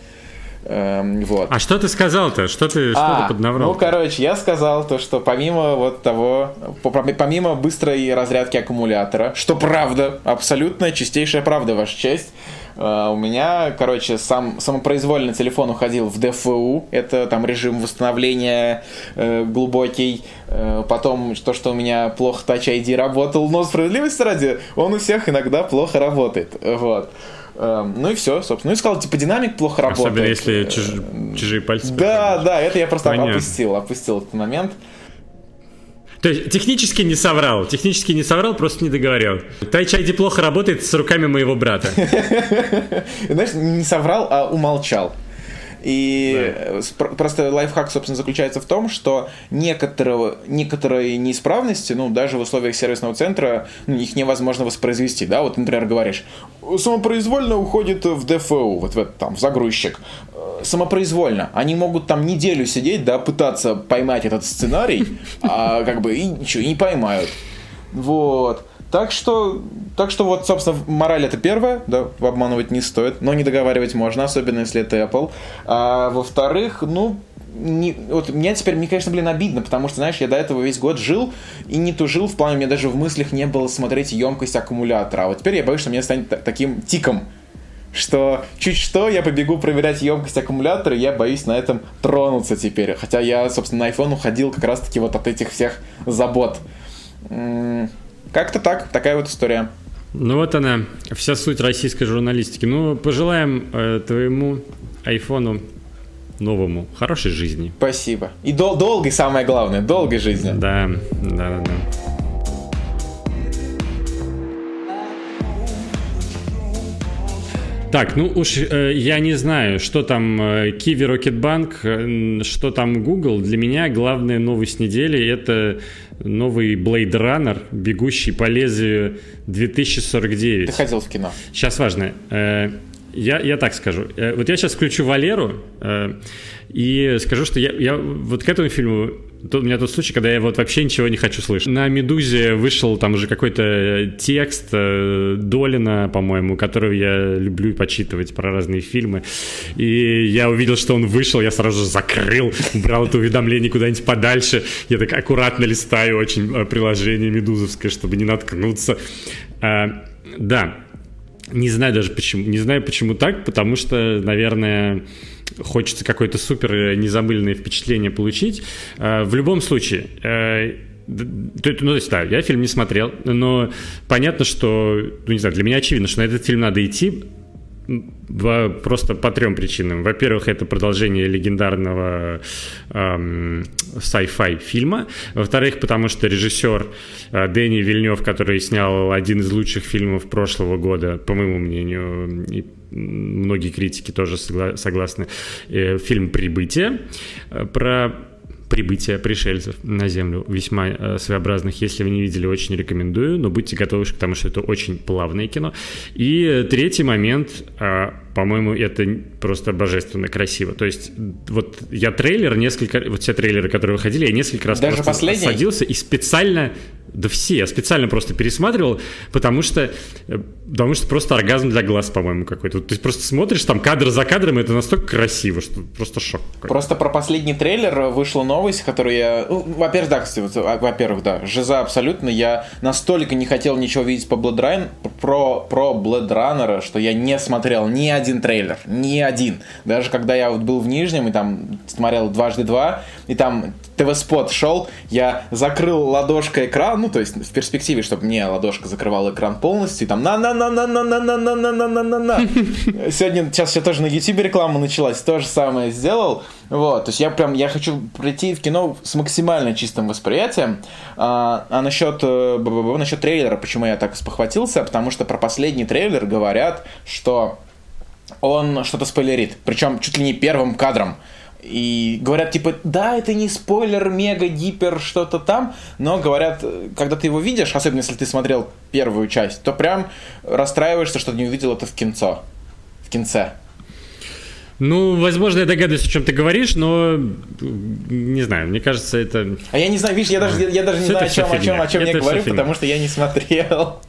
Эм, вот. А что ты сказал-то? Что ты, что а, ты поднаврал? Ну, короче, я сказал то, что помимо вот того, помимо быстрой разрядки аккумулятора, что правда, абсолютно чистейшая правда, ваша честь, э, у меня, короче, сам самопроизвольно телефон уходил в ДФУ, это там режим восстановления э, глубокий, э, потом то, что у меня плохо Touch ID работал, но справедливости ради, он у всех иногда плохо работает, вот. Эм, ну и все, собственно. Ну и сказал, типа, динамик плохо работает. Особенно если чуж... чужие пальцы. Да, да, это я просто Понятно. опустил, опустил этот момент. То есть технически не соврал, технически не соврал, просто не договорил. Touch ID плохо работает с руками моего брата. Знаешь, не соврал, а умолчал. И да. просто лайфхак, собственно, заключается в том, что некоторые, некоторые неисправности, ну, даже в условиях сервисного центра, ну, их невозможно воспроизвести, да, вот, например, говоришь, самопроизвольно уходит в ДФУ, вот в этот, там, в загрузчик, э, самопроизвольно. Они могут там неделю сидеть, да, пытаться поймать этот сценарий, а как бы и ничего, не поймают. Вот. Так что, так что вот, собственно, мораль это первая, да, обманывать не стоит, но не договаривать можно, особенно если это Apple. А во-вторых, ну, не, вот мне теперь, мне, конечно, блин, обидно, потому что, знаешь, я до этого весь год жил и не тужил в плане, мне даже в мыслях не было смотреть емкость аккумулятора. А вот теперь я боюсь, что мне станет таким тиком, что чуть что я побегу проверять емкость аккумулятора, я боюсь на этом тронуться теперь. Хотя я, собственно, на iPhone уходил как раз-таки вот от этих всех забот. Как-то так, такая вот история. Ну вот она, вся суть российской журналистики. Ну, пожелаем э, твоему айфону новому хорошей жизни. Спасибо. И дол- долгой, самое главное, долгой жизни. Да, да, да, да. Так, ну уж э, я не знаю, что там э, Kiwi Рокетбанк, э, что там Google. Для меня главная новость недели это новый Blade Runner, бегущий по лезвию 2049. Ты ходил в кино. Сейчас важно. Э, я, я так скажу. Э, вот я сейчас включу Валеру э, и скажу, что я, я вот к этому фильму Тут, у меня тот случай, когда я вот вообще ничего не хочу слышать. На «Медузе» вышел там уже какой-то текст э, Долина, по-моему, который я люблю почитывать про разные фильмы. И я увидел, что он вышел, я сразу же закрыл, убрал это уведомление куда-нибудь подальше. Я так аккуратно листаю очень э, приложение «Медузовское», чтобы не наткнуться. Да, не знаю даже почему. Не знаю почему так, потому что, наверное, хочется какое-то супер незабыльное впечатление получить. А, в любом случае, э, ну, то есть, да, я фильм не смотрел, но понятно, что, ну, не знаю, для меня очевидно, что на этот фильм надо идти, Просто по трем причинам. Во-первых, это продолжение легендарного эм, sci-fi фильма. Во-вторых, потому что режиссер э, Дэнни Вильнев, который снял один из лучших фильмов прошлого года, по моему мнению, и многие критики тоже согла- согласны, э, фильм «Прибытие» э, про прибытия пришельцев на Землю, весьма э, своеобразных. Если вы не видели, очень рекомендую, но будьте готовы к тому, что это очень плавное кино. И третий момент, э, по-моему, это просто божественно красиво. То есть вот я трейлер несколько, вот все трейлеры, которые выходили, я несколько раз Даже последний? садился и специально да все, я специально просто пересматривал, потому что, э, потому что просто оргазм для глаз, по-моему, какой-то. Ты просто смотришь там кадр за кадром, и это настолько красиво, что просто шок. Просто про последний трейлер вышла новость, которую я... Ну, во-первых, да, кстати, а, во-первых, да, Жиза абсолютно. Я настолько не хотел ничего видеть по Blood Run, про, про Blood Runner, что я не смотрел ни один трейлер, ни один. Даже когда я вот был в Нижнем и там смотрел дважды два, и там ТВ-спот шел, я закрыл ладошкой экран, ну, то есть в перспективе, чтобы мне ладошка закрывала экран полностью, и там на на на на на на на на на на на на на Сегодня, сейчас я тоже на YouTube реклама началась, то же самое сделал. Вот, то есть я прям, я хочу прийти в кино с максимально чистым восприятием. А, а насчет, насчет трейлера, почему я так спохватился, потому что про последний трейлер говорят, что он что-то спойлерит, причем чуть ли не первым кадром. И говорят, типа, да, это не спойлер, мега, гипер, что-то там, но говорят, когда ты его видишь, особенно если ты смотрел первую часть, то прям расстраиваешься, что не увидел это в кинцо, в кинце. Ну, возможно, я догадываюсь, о чем ты говоришь, но не знаю, мне кажется, это... А я не знаю, видишь, я даже, я даже не знаю, о чем, о чем, о чем я говорю, потому что я не смотрел.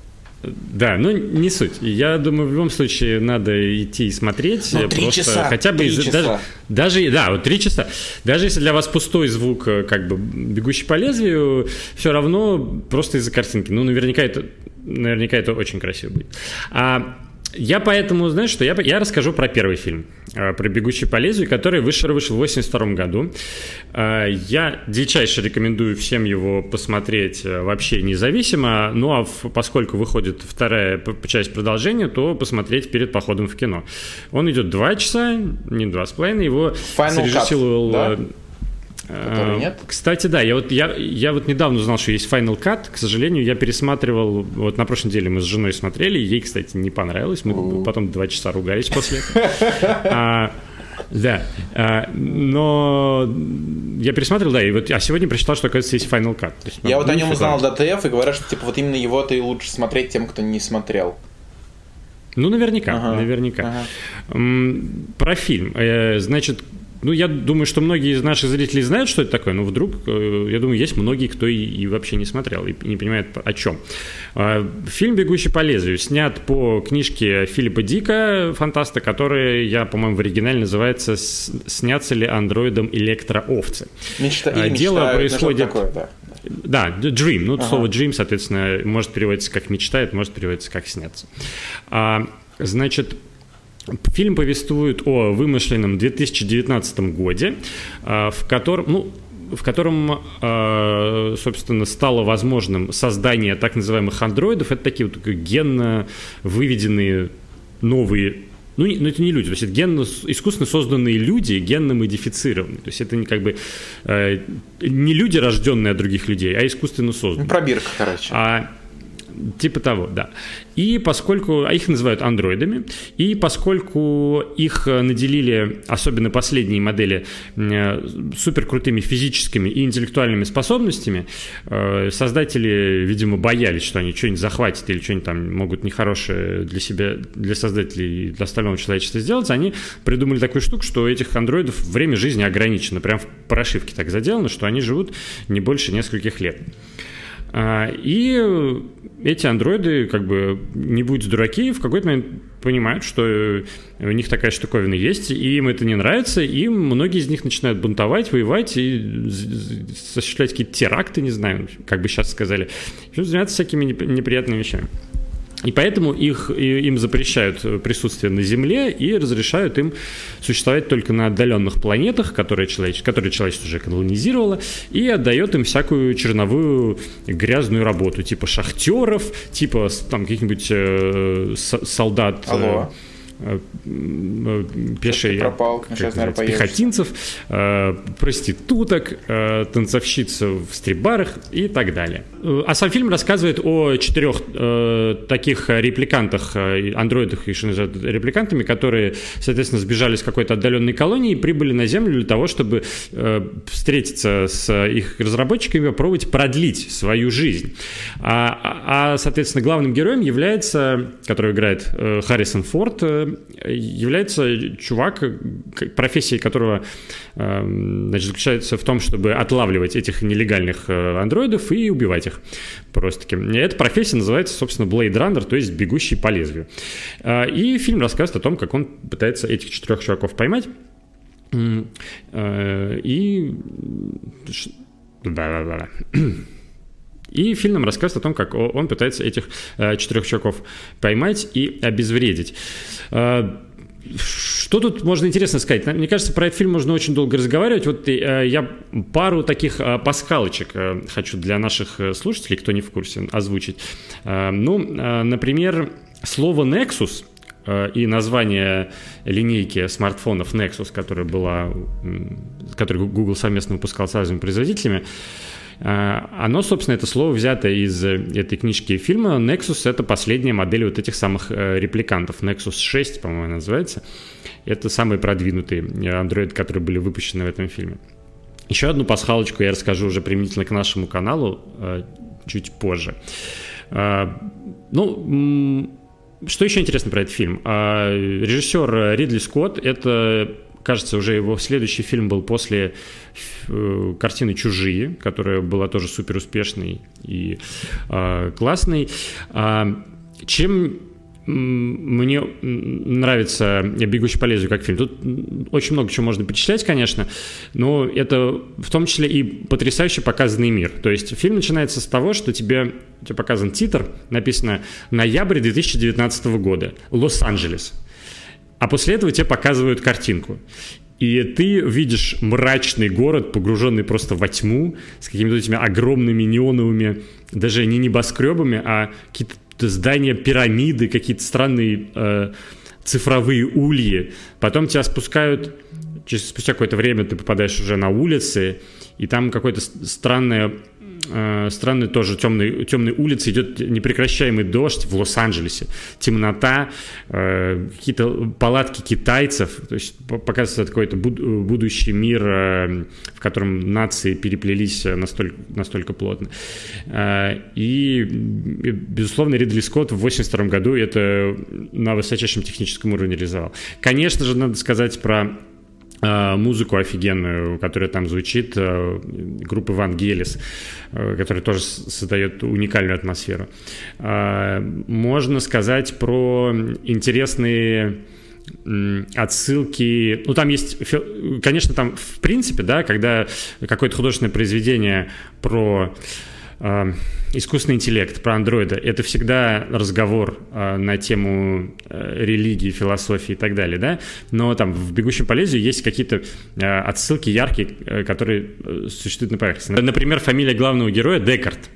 Да, ну не суть. Я думаю, в любом случае надо идти и смотреть. Ну, три просто часа, хотя бы из, часа. даже, даже да, вот три часа. Даже если для вас пустой звук, э, как бы бегущий по лезвию, все равно просто из-за картинки. Ну, наверняка это, наверняка это очень красиво будет. А я поэтому, знаешь что, я, я расскажу про первый фильм, э, про «Бегущий по лезвию», который вышел, вышел в 82 году. Э, я дичайше рекомендую всем его посмотреть э, вообще независимо, ну а в, поскольку выходит вторая часть продолжения, то посмотреть перед походом в кино. Он идет два часа, не два с половиной, его Final срежиссировал... Cut, да? Который нет? Кстати, да, я вот, я, я вот недавно узнал, что есть Final Cut. К сожалению, я пересматривал, вот на прошлой неделе мы с женой смотрели, ей, кстати, не понравилось. Мы У-у-у. потом два часа ругались после этого. А, да, а, но я пересматривал, да, и вот, а сегодня прочитал, что, оказывается, есть Final Cut. Есть, я вот о нем узнал DTF и говорят, что, типа, вот именно его-то и лучше смотреть тем, кто не смотрел. Ну, наверняка, ага, наверняка. Ага. Про фильм. Э, значит, ну, я думаю, что многие из наших зрителей знают, что это такое, но вдруг, э, я думаю, есть многие, кто и, и вообще не смотрел, и не понимает, о чем. А, фильм «Бегущий по лезвию» снят по книжке Филиппа Дика, фантаста, который, я, по-моему, в оригинале называется «Снятся ли андроидом электроовцы?». Мечта, или Дело мечтают, происходит... Такое, да. Да, dream. Ну, ага. слово dream, соответственно, может переводиться как мечтает, может переводиться как снятся. А, значит, Фильм повествует о вымышленном 2019 годе, а, в котором, ну, в котором, а, собственно, стало возможным создание так называемых андроидов. Это такие вот генно выведенные новые ну, ну, это не люди, то есть это генно, искусственно созданные люди, генно модифицированные. То есть это не как бы э, не люди, рожденные от других людей, а искусственно созданные. Пробирка, короче. А, Типа того, да. И поскольку а их называют андроидами, и поскольку их наделили, особенно последние модели, э, супер крутыми физическими и интеллектуальными способностями, э, создатели, видимо, боялись, что они что-нибудь захватят или что-нибудь там могут нехорошее для себя, для создателей и для остального человечества сделать, они придумали такую штуку, что у этих андроидов время жизни ограничено. Прям в прошивке так заделано, что они живут не больше нескольких лет. А, и эти андроиды, как бы, не будь дураки, в какой-то момент понимают, что у них такая штуковина есть, и им это не нравится, и многие из них начинают бунтовать, воевать и осуществлять какие-то теракты, не знаю, как бы сейчас сказали, заниматься всякими неприятными вещами. И поэтому их, им запрещают присутствие на Земле и разрешают им существовать только на отдаленных планетах, которые, человеч... которые человечество уже колонизировало, и отдает им всякую черновую грязную работу, типа шахтеров, типа там каких-нибудь э, солдат. Э, Алло. Пешей пропал, сейчас, наверное, пехотинцев, э, проституток, э, танцовщиц в стрибарах и так далее. А сам фильм рассказывает о четырех таких репликантах, андроидах что называют репликантами, которые, соответственно, сбежали с какой-то отдаленной колонии и прибыли на Землю для того, чтобы встретиться с их разработчиками попробовать продлить свою жизнь. А, а, соответственно, главным героем является, который играет Харрисон Форд, является чувак, профессия которого значит, заключается в том, чтобы отлавливать этих нелегальных э, андроидов и убивать их просто-таки. Эта профессия называется, собственно, Blade Runner, то есть бегущий по лезвию. А, и фильм рассказывает о том, как он пытается этих четырех чуваков поймать. Э, и... Да-да-да. И фильм нам рассказывает о том, как он пытается этих э, четырех чуваков поймать и обезвредить. Э, что тут можно интересно сказать? Мне кажется, про этот фильм можно очень долго разговаривать. Вот э, я пару таких пасхалочек хочу для наших слушателей, кто не в курсе, озвучить. Ну, например, слово Nexus и название линейки смартфонов Nexus, которая была, которую Google совместно выпускал с разными производителями, оно, собственно, это слово взято из э, этой книжки и фильма. Nexus — это последняя модель вот этих самых э, репликантов. Nexus 6, по-моему, называется. Это самые продвинутые андроиды, которые были выпущены в этом фильме. Еще одну пасхалочку я расскажу уже применительно к нашему каналу э, чуть позже. А, ну, что еще интересно про этот фильм? А, режиссер Ридли Скотт — это кажется, уже его следующий фильм был после э, картины «Чужие», которая была тоже супер успешной и э, классной. А, чем мне нравится «Бегущий по лезвию» как фильм. Тут очень много чего можно перечислять, конечно, но это в том числе и потрясающе показанный мир. То есть фильм начинается с того, что тебе, тебе показан титр, написано «Ноябрь 2019 года, Лос-Анджелес». А после этого тебе показывают картинку. И ты видишь мрачный город, погруженный просто во тьму, с какими-то этими огромными неоновыми, даже не небоскребами, а какие-то здания, пирамиды, какие-то странные э, цифровые ульи. Потом тебя спускают, через, спустя какое-то время ты попадаешь уже на улицы, и там какое-то странное странной тоже темной, темной улице идет непрекращаемый дождь в Лос-Анджелесе, темнота, э, какие-то палатки китайцев, то есть показывается какой-то будущий мир, э, в котором нации переплелись настолько, настолько плотно. Э, и, безусловно, Ридли Скотт в 1982 году это на высочайшем техническом уровне реализовал. Конечно же, надо сказать про Э, музыку офигенную, которая там звучит, э, группы Вангелис, э, которая тоже создает уникальную атмосферу. Можно сказать про интересные отсылки, ну там есть, конечно, там в принципе, да, когда какое-то художественное произведение про э, искусственный интеллект, про андроида, это всегда разговор э, на тему э, религии, философии и так далее, да, но там в «Бегущем по лезвию» есть какие-то э, отсылки яркие, э, которые э, существуют на поверхности. Например, фамилия главного героя Декарт.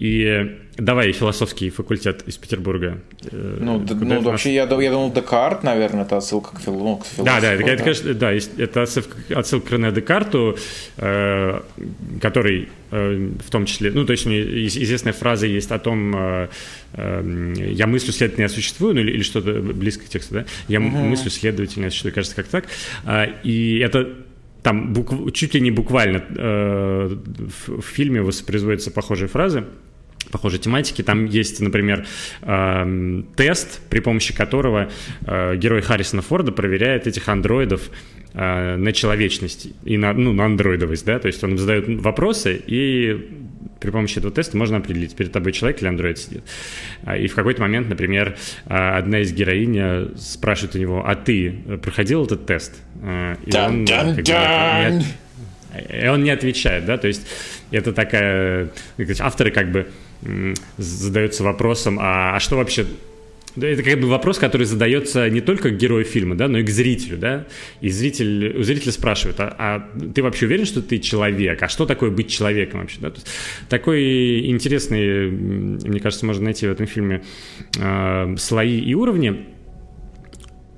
И давай философский факультет из Петербурга. Э, ну, д- ну вообще, я, я думал, Декарт, наверное, это отсылка к, фил, ну, к философу. Да, да, это, это, конечно, да, это отсылка к Рене Декарту, э, который э, в том числе, ну, то есть известная фраза есть о том, э, э, я мыслю, следовательно, я существую, ну, или, или что-то близко к тексту, да? Я угу. мыслю, следовательно, я существую, кажется, как так. А, и это там букв, чуть ли не буквально э, в, в фильме воспроизводятся похожие фразы похожей тематики. Там есть, например, э, тест, при помощи которого э, герой Харрисона Форда проверяет этих андроидов э, на человечность и на, ну, на андроидовость, да, то есть он задает вопросы, и при помощи этого теста можно определить, перед тобой человек или андроид сидит. А, и в какой-то момент, например, а, одна из героинь спрашивает у него, а ты проходил этот тест? И он, и он не отвечает, да, то есть это такая, авторы как бы задаются вопросом, а, а что вообще это как бы вопрос, который задается не только герою фильма, да, но и к зрителю, да. И зритель, у зрителя спрашивают, а, а ты вообще уверен, что ты человек? А что такое быть человеком вообще, да? Такой интересный, мне кажется, можно найти в этом фильме э, слои и уровни.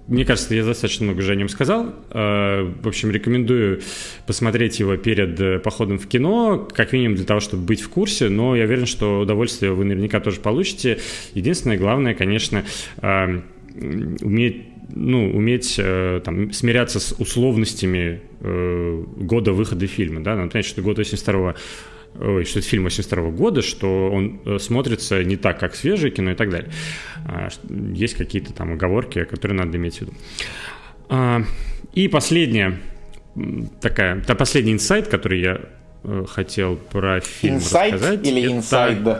Мне кажется, я достаточно много уже о нем сказал. Э, в общем, рекомендую посмотреть его перед э, походом в кино, как минимум для того, чтобы быть в курсе, но я уверен, что удовольствие вы наверняка тоже получите. Единственное, главное, конечно, э, уметь ну, уметь там, смиряться с условностями года выхода фильма. Да? Надо понять, что год 82 ой, что это фильм 82 года, что он э, смотрится не так, как свежее кино и так далее. А, есть какие-то там оговорки, которые надо иметь в виду. А, и последняя такая, та последний инсайт, который я э, хотел про фильм инсайт рассказать. или инсайт, да?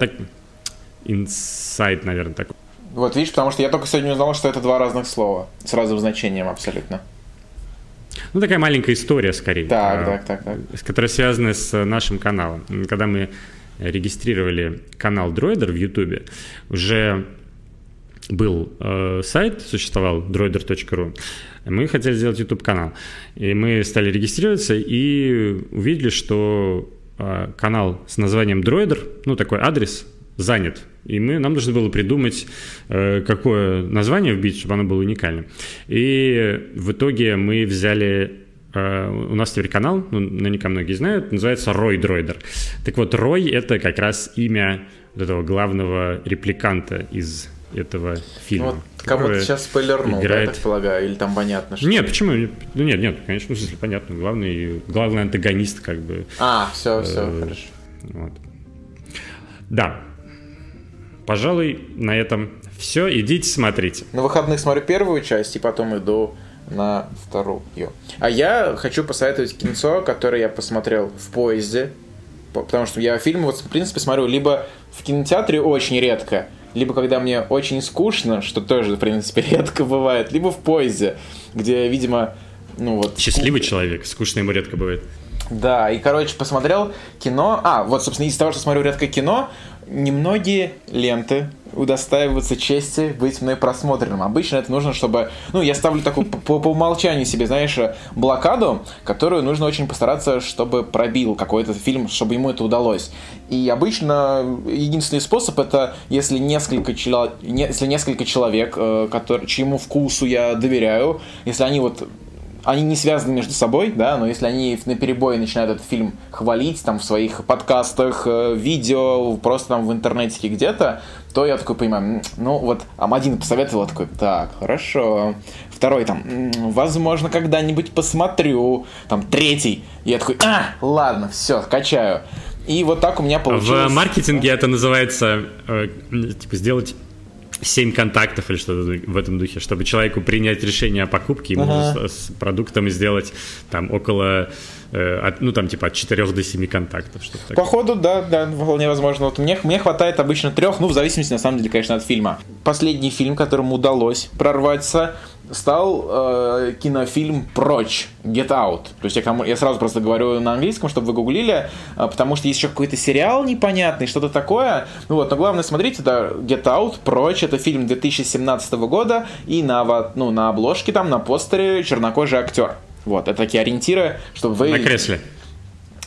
инсайт, наверное, такой. Вот видишь, потому что я только сегодня узнал, что это два разных слова с разным значением абсолютно. Ну, такая маленькая история, скорее. Так, так, так, так. Которая связана с нашим каналом. Когда мы регистрировали канал Droider в YouTube, уже был э, сайт, существовал droider.ru, мы хотели сделать YouTube-канал. И мы стали регистрироваться и увидели, что э, канал с названием Droider, ну, такой адрес, занят. И мы, нам нужно было придумать, э, какое название вбить, чтобы оно было уникальным. И в итоге мы взяли Uh, у нас теперь канал, ну, наверняка многие знают, называется Рой Дроидер. Так вот, Рой — это как раз имя вот этого главного репликанта из этого фильма. Ну, вот кому-то сейчас спойлернул, играет... да, я так полагаю, или там понятно, что... Нет, почему? Ну, нет, нет, конечно, в смысле, понятно, главный, главный антагонист, как бы. А, все, все, э, хорошо. Вот. Да, Пожалуй, на этом все. Идите смотрите. На выходных смотрю первую часть и потом иду на вторую. А я хочу посоветовать кинцо, которое я посмотрел в поезде. Потому что я фильмы, вот, в принципе, смотрю либо в кинотеатре очень редко, либо когда мне очень скучно, что тоже, в принципе, редко бывает, либо в поезде, где, видимо, ну вот... Счастливый скуч... человек, скучно ему редко бывает. Да, и, короче, посмотрел кино. А, вот, собственно, из-за того, что смотрю редко кино, немногие ленты удостаиваются чести быть мной просмотренным. Обычно это нужно, чтобы... Ну, я ставлю такую по, по умолчанию себе, знаешь, блокаду, которую нужно очень постараться, чтобы пробил какой-то фильм, чтобы ему это удалось. И обычно единственный способ это, если несколько, чело... если несколько человек, э, который... чьему вкусу я доверяю, если они вот они не связаны между собой, да, но если они на перебой начинают этот фильм хвалить там в своих подкастах, э, видео, просто там в интернете где-то, то я такой понимаю, ну вот один посоветовал, такой, так, хорошо. Второй там, возможно, когда-нибудь посмотрю. Там третий, я такой, а, ладно, все, качаю. И вот так у меня получилось. В маркетинге это называется, э, типа, сделать 7 контактов или что-то в этом духе, чтобы человеку принять решение о покупке, ему ага. с, с продуктом сделать там около, э, от, ну там типа от 4 до 7 контактов. Что такое. Походу, да, да, вполне возможно. Вот мне, мне хватает обычно трех, ну в зависимости на самом деле, конечно, от фильма. Последний фильм, которому удалось прорваться, стал э, кинофильм «Прочь», «Get Out». То есть я, кому, я сразу просто говорю на английском, чтобы вы гуглили, э, потому что есть еще какой-то сериал непонятный, что-то такое. Ну вот, но главное смотрите, это «Get Out», «Прочь», это фильм 2017 года, и на, ну, на обложке там, на постере чернокожий актер. Вот, это такие ориентиры, чтобы вы... На кресле.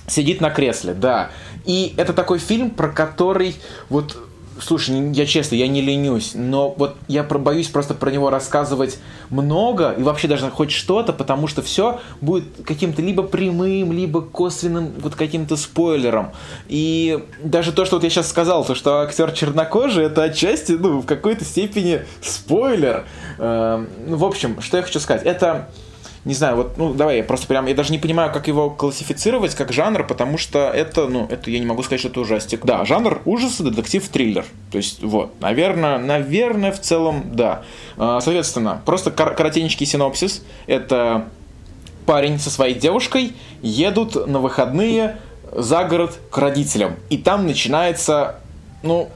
Сидит на кресле, да. И это такой фильм, про который вот Слушай, я честно, я не ленюсь, но вот я боюсь просто про него рассказывать много и вообще даже хоть что-то, потому что все будет каким-то либо прямым, либо косвенным вот каким-то спойлером. И даже то, что вот я сейчас сказал, то, что актер чернокожий, это отчасти, ну, в какой-то степени спойлер. Эм, в общем, что я хочу сказать, это не знаю, вот, ну, давай, я просто прям, я даже не понимаю, как его классифицировать как жанр, потому что это, ну, это я не могу сказать, что это ужастик. Да, жанр ужасы, детектив, триллер. То есть, вот, наверное, наверное, в целом, да. А, соответственно, просто кор- коротенький синопсис. Это парень со своей девушкой едут на выходные за город к родителям. И там начинается, ну,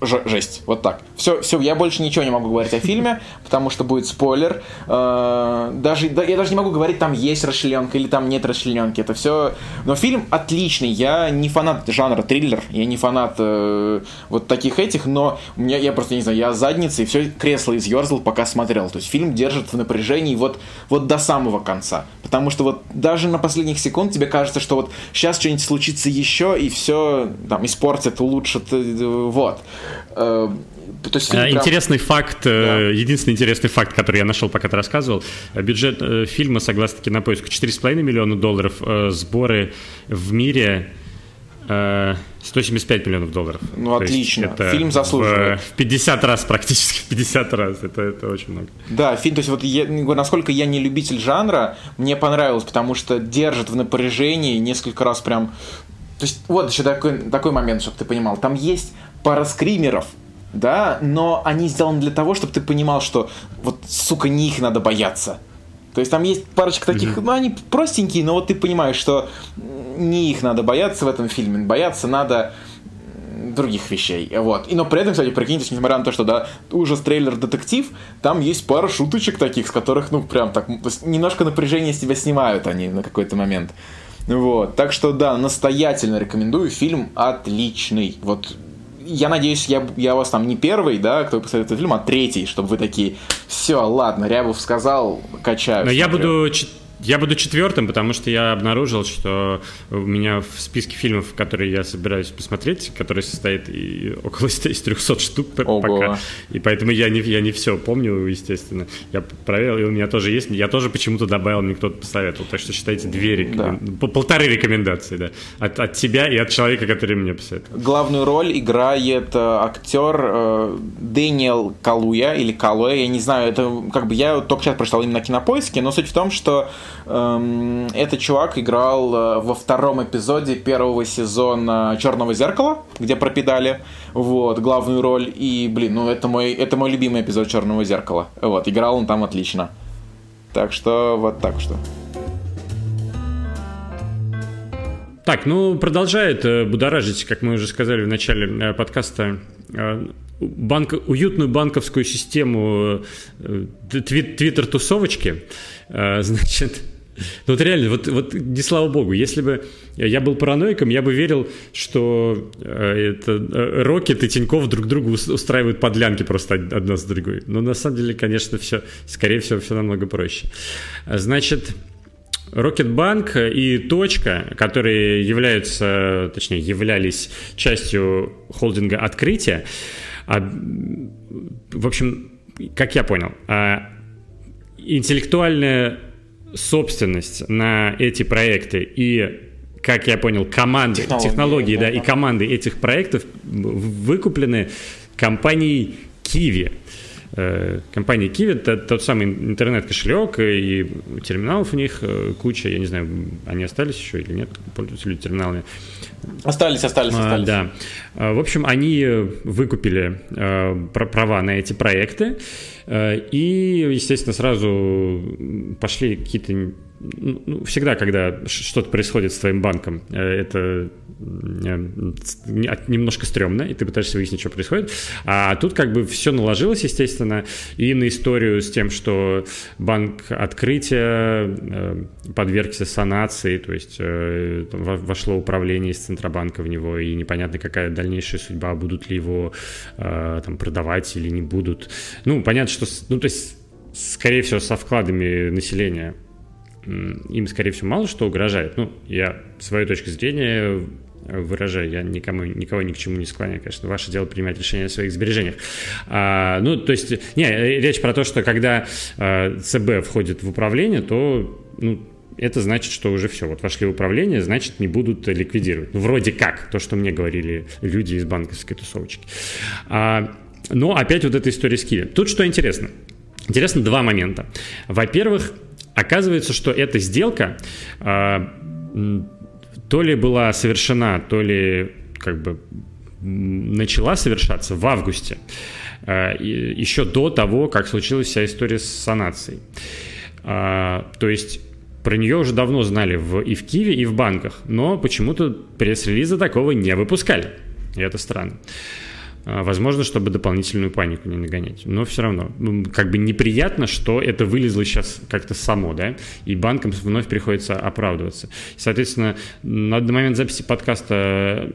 жесть. Вот так. Все, все, я больше ничего не могу говорить о фильме, потому что будет спойлер. Э, даже, я даже не могу говорить, там есть расчлененка или там нет расчлененки. Это все. Но фильм отличный. Я не фанат жанра триллер, я не фанат э, вот таких этих, но у меня, я просто не знаю, я задницей все кресло изъерзал, пока смотрел. То есть фильм держит в напряжении вот, вот до самого конца. Потому что вот даже на последних секунд тебе кажется, что вот сейчас что-нибудь случится еще, и все там испортит, улучшит. Э, вот. То есть фильм интересный прям... факт, да. единственный интересный факт, который я нашел, пока ты рассказывал, бюджет фильма, согласно кинопоиску, 4,5 миллиона долларов, сборы в мире 175 миллионов долларов. Ну, То отлично. Это фильм заслуживает. В, в 50 раз практически, в 50 раз. Это, это очень много. Да, фильм, то есть вот я, насколько я не любитель жанра, мне понравилось, потому что держит в напряжении несколько раз прям... То есть вот еще такой, такой момент, чтобы ты понимал. Там есть пара скримеров, да, но они сделаны для того, чтобы ты понимал, что вот, сука, не их надо бояться. То есть там есть парочка таких, mm-hmm. ну они простенькие, но вот ты понимаешь, что не их надо бояться в этом фильме, бояться надо других вещей. Вот. И но при этом, кстати, прикиньте, несмотря на то, что да, ужас трейлер детектив, там есть пара шуточек таких, с которых, ну, прям так, немножко напряжение с тебя снимают они на какой-то момент. Вот. Так что да, настоятельно рекомендую. Фильм отличный. Вот я надеюсь, я, я у вас там не первый, да, кто посмотрит этот фильм, а третий, чтобы вы такие, все, ладно, Рябов сказал, качаю. Но я буду я буду четвертым, потому что я обнаружил, что у меня в списке фильмов, которые я собираюсь посмотреть, который состоит и около из 300 штук Ого. пока, и поэтому я не, я не все помню, естественно. Я проверил, и у меня тоже есть, я тоже почему-то добавил, мне кто-то посоветовал, так что считайте две рекомен... да. полторы рекомендации, да, от, от тебя и от человека, который мне посоветовал. Главную роль играет э, актер э, Дэниел Калуя, или Калуя, я не знаю, это как бы я только сейчас прочитал именно кинопоиске, но суть в том, что этот чувак играл э, во втором эпизоде первого сезона Черного зеркала, где пропидали вот, главную роль. И, блин, ну это мой, это мой любимый эпизод Черного зеркала. Вот, играл он там отлично. Так что вот так что. Так, ну продолжает э, будоражить, как мы уже сказали в начале э, подкаста, банк, уютную банковскую систему твиттер-тусовочки. Значит, ну вот реально, вот, вот не слава богу, если бы я был параноиком, я бы верил, что э, это э, Рокет и Тиньков друг другу устраивают подлянки просто одна с другой. Но на самом деле, конечно, все, скорее всего, все намного проще. Значит, Рокетбанк и Точка, которые являются, точнее, являлись частью холдинга «Открытие», а, в общем, как я понял, а, интеллектуальная собственность на эти проекты и как я понял, команды, технологии, технологии да, да, и команды этих проектов выкуплены компанией Kiwi. Э, компания Kiwi это тот самый интернет-кошелек и терминалов у них э, куча, я не знаю, они остались еще или нет, пользуются люди терминалами. Остались, остались, а, остались. Да. В общем, они выкупили э, права на эти проекты и, естественно, сразу пошли какие-то ну, всегда, когда что-то происходит с твоим банком, э, это немножко стрёмно, и ты пытаешься выяснить, что происходит. А тут как бы все наложилось, естественно, и на историю с тем, что банк открытия э, подвергся санации, то есть э, вошло управление из Центробанка в него, и непонятно, какая дальнейшая судьба, будут ли его там продавать или не будут. Ну, понятно, что, ну, то есть, скорее всего, со вкладами населения им, скорее всего, мало что угрожает. Ну, я свою точку зрения выражаю, я никому, никого ни к чему не склоняю, конечно, ваше дело принимать решения о своих сбережениях. А, ну, то есть, не, речь про то, что когда а, ЦБ входит в управление, то, ну, это значит, что уже все, вот вошли в управление, значит, не будут ликвидировать. Ну, вроде как, то, что мне говорили люди из банковской тусовочки. А, но опять вот эта история с Киви. Тут что интересно. Интересно два момента. Во-первых, оказывается, что эта сделка а, то ли была совершена, то ли как бы начала совершаться в августе, а, еще до того, как случилась вся история с санацией. А, то есть про нее уже давно знали в, и в Киеве, и в банках, но почему-то пресс-релиза такого не выпускали. И это странно. Возможно, чтобы дополнительную панику не нагонять. Но все равно, как бы неприятно, что это вылезло сейчас как-то само, да, и банкам вновь приходится оправдываться. Соответственно, на момент записи подкаста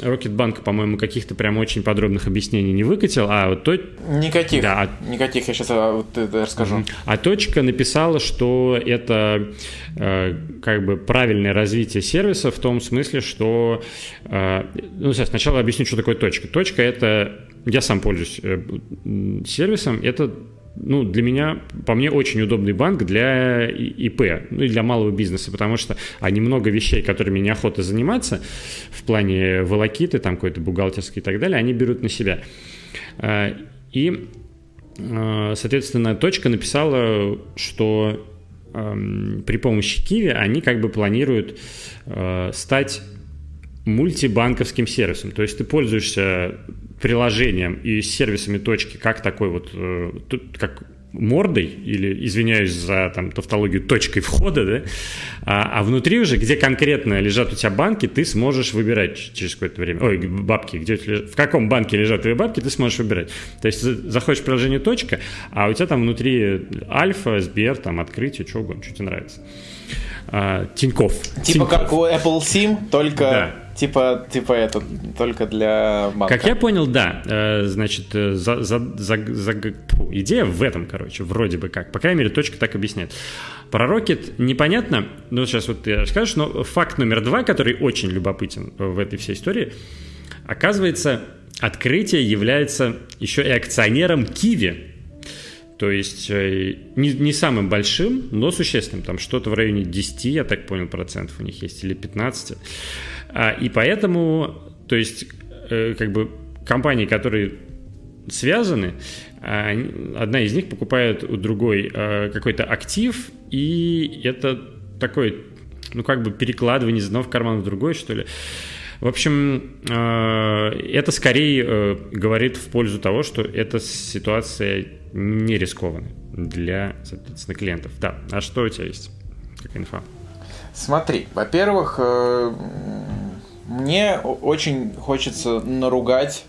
Рокетбанк, по-моему, каких-то прям очень подробных объяснений не выкатил, а вот то... Никаких, да, а... никаких, я сейчас а, вот это расскажу. А точка написала, что это э, как бы правильное развитие сервиса в том смысле, что... Э, ну, сейчас сначала объясню, что такое точка. Точка — это... Я сам пользуюсь э, сервисом, это ну, для меня, по мне, очень удобный банк для ИП, ну и для малого бизнеса, потому что они много вещей, которыми неохота заниматься, в плане волокиты, там какой-то бухгалтерский и так далее, они берут на себя. А, и, а, соответственно, точка написала, что при помощи Киви они как бы планируют а, стать мультибанковским сервисом. То есть ты пользуешься приложением и сервисами точки как такой вот, э, как мордой, или, извиняюсь за там, тавтологию, точкой входа, да, а, а внутри уже, где конкретно лежат у тебя банки, ты сможешь выбирать через какое-то время, ой, бабки, где в каком банке лежат твои бабки, ты сможешь выбирать. То есть заходишь в приложение точка, а у тебя там внутри Альфа, Сбер, там открытие, что угодно, что тебе нравится. А, Тиньков. Типа Тиньков. как у Apple SIM, только да. Типа, типа это только для банка. Как я понял, да. Э, значит, э, за, за, за, за, идея в этом, короче, вроде бы как. По крайней мере, точка так объясняет. Про Rocket непонятно, ну, сейчас вот ты расскажешь, но факт номер два, который очень любопытен в этой всей истории, оказывается, открытие является еще и акционером Киви. То есть э, не, не самым большим, но существенным. Там что-то в районе 10, я так понял, процентов у них есть, или 15. А, и поэтому, то есть, э, как бы компании, которые связаны, а, одна из них покупает у другой э, какой-то актив, и это такой, ну, как бы перекладывание из одного в карман в другой, что ли. В общем, э, это скорее говорит в пользу того, что эта ситуация не рискованная для, соответственно, клиентов. Да, а что у тебя есть? Какая инфа? Смотри, во-первых, мне очень хочется наругать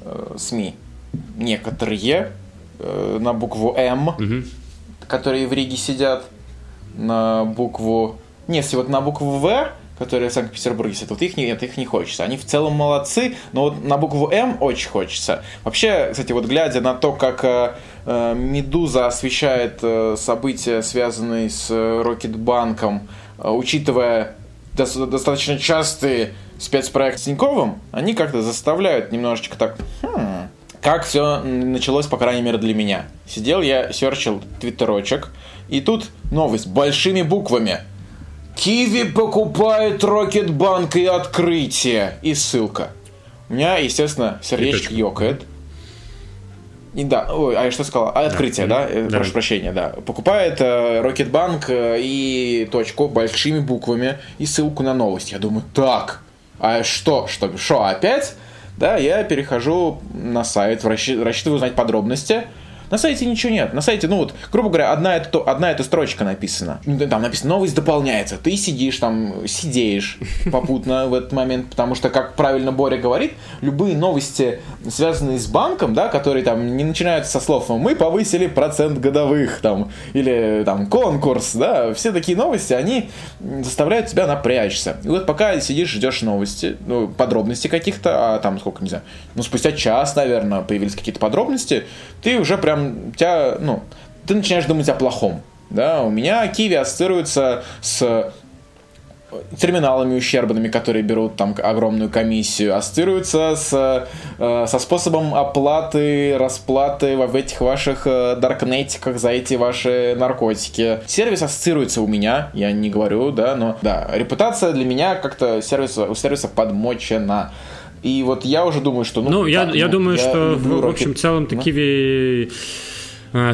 э, СМИ. Некоторые э, на букву М, угу. которые в Риге сидят, на букву... Не, если вот на букву В, которые в Санкт-Петербурге сидят, вот их нет, их не хочется. Они в целом молодцы, но вот на букву М очень хочется. Вообще, кстати, вот глядя на то, как э, э Медуза освещает э, события, связанные с э, Рокетбанком, э, учитывая достаточно частые спецпроект с Тиньковым, они как-то заставляют немножечко так... Хм, как все началось, по крайней мере, для меня. Сидел я, серчил твиттерочек, и тут новость большими буквами. QIWI покупает Рокетбанк и открытие. И ссылка. У меня, естественно, сердечко ёкает. И да, ой, а я что сказал? А, открытие, да? да? да. Прошу прощения, да. Покупает э, Рокетбанк э, и точку большими буквами и ссылку на новость. Я думаю, так, а что, что, что опять? Да, я перехожу на сайт, рассчитываю узнать подробности. На сайте ничего нет. На сайте, ну вот, грубо говоря, одна эта, одна эта строчка написана. Ну, там написано, новость дополняется. Ты сидишь там, сидеешь попутно в этот момент, потому что, как правильно Боря говорит, любые новости, связанные с банком, да, которые там не начинаются со слов «мы повысили процент годовых», там, или там «конкурс», да, все такие новости, они заставляют тебя напрячься. И вот пока сидишь, ждешь новости, ну, подробности каких-то, а там сколько, не знаю, ну, спустя час, наверное, появились какие-то подробности, ты уже прям прям тебя, ну, ты начинаешь думать о плохом. Да, у меня Киви ассоциируется с терминалами ущербными, которые берут там огромную комиссию, ассоциируется с, э, со способом оплаты, расплаты в этих ваших э, даркнетиках за эти ваши наркотики. Сервис ассоциируется у меня, я не говорю, да, но да, репутация для меня как-то сервиса, у сервиса подмочена. И вот я уже думаю, что... Ну, ну я, я ну, думаю, я что в, в общем целом-то Киви...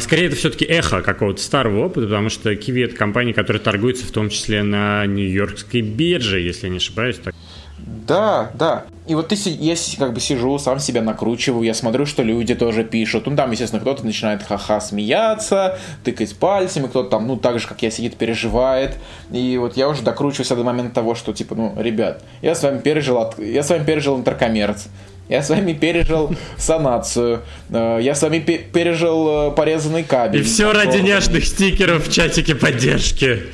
Скорее, это все-таки эхо какого-то старого опыта, потому что Kiwi это компания, которая торгуется в том числе на Нью-Йоркской бирже, если я не ошибаюсь. Так. Да, да. И вот ты, я как бы сижу, сам себя накручиваю, я смотрю, что люди тоже пишут. Ну, там, естественно, кто-то начинает ха-ха смеяться, тыкать пальцами, кто-то там, ну, так же, как я, сидит, переживает. И вот я уже докручиваюсь до момента того, что, типа, ну, ребят, я с вами пережил, я с вами пережил интеркоммерц, я с вами пережил санацию. Э, я с вами пережил э, порезанный кабель. И все ради нежных стикеров в чатике поддержки.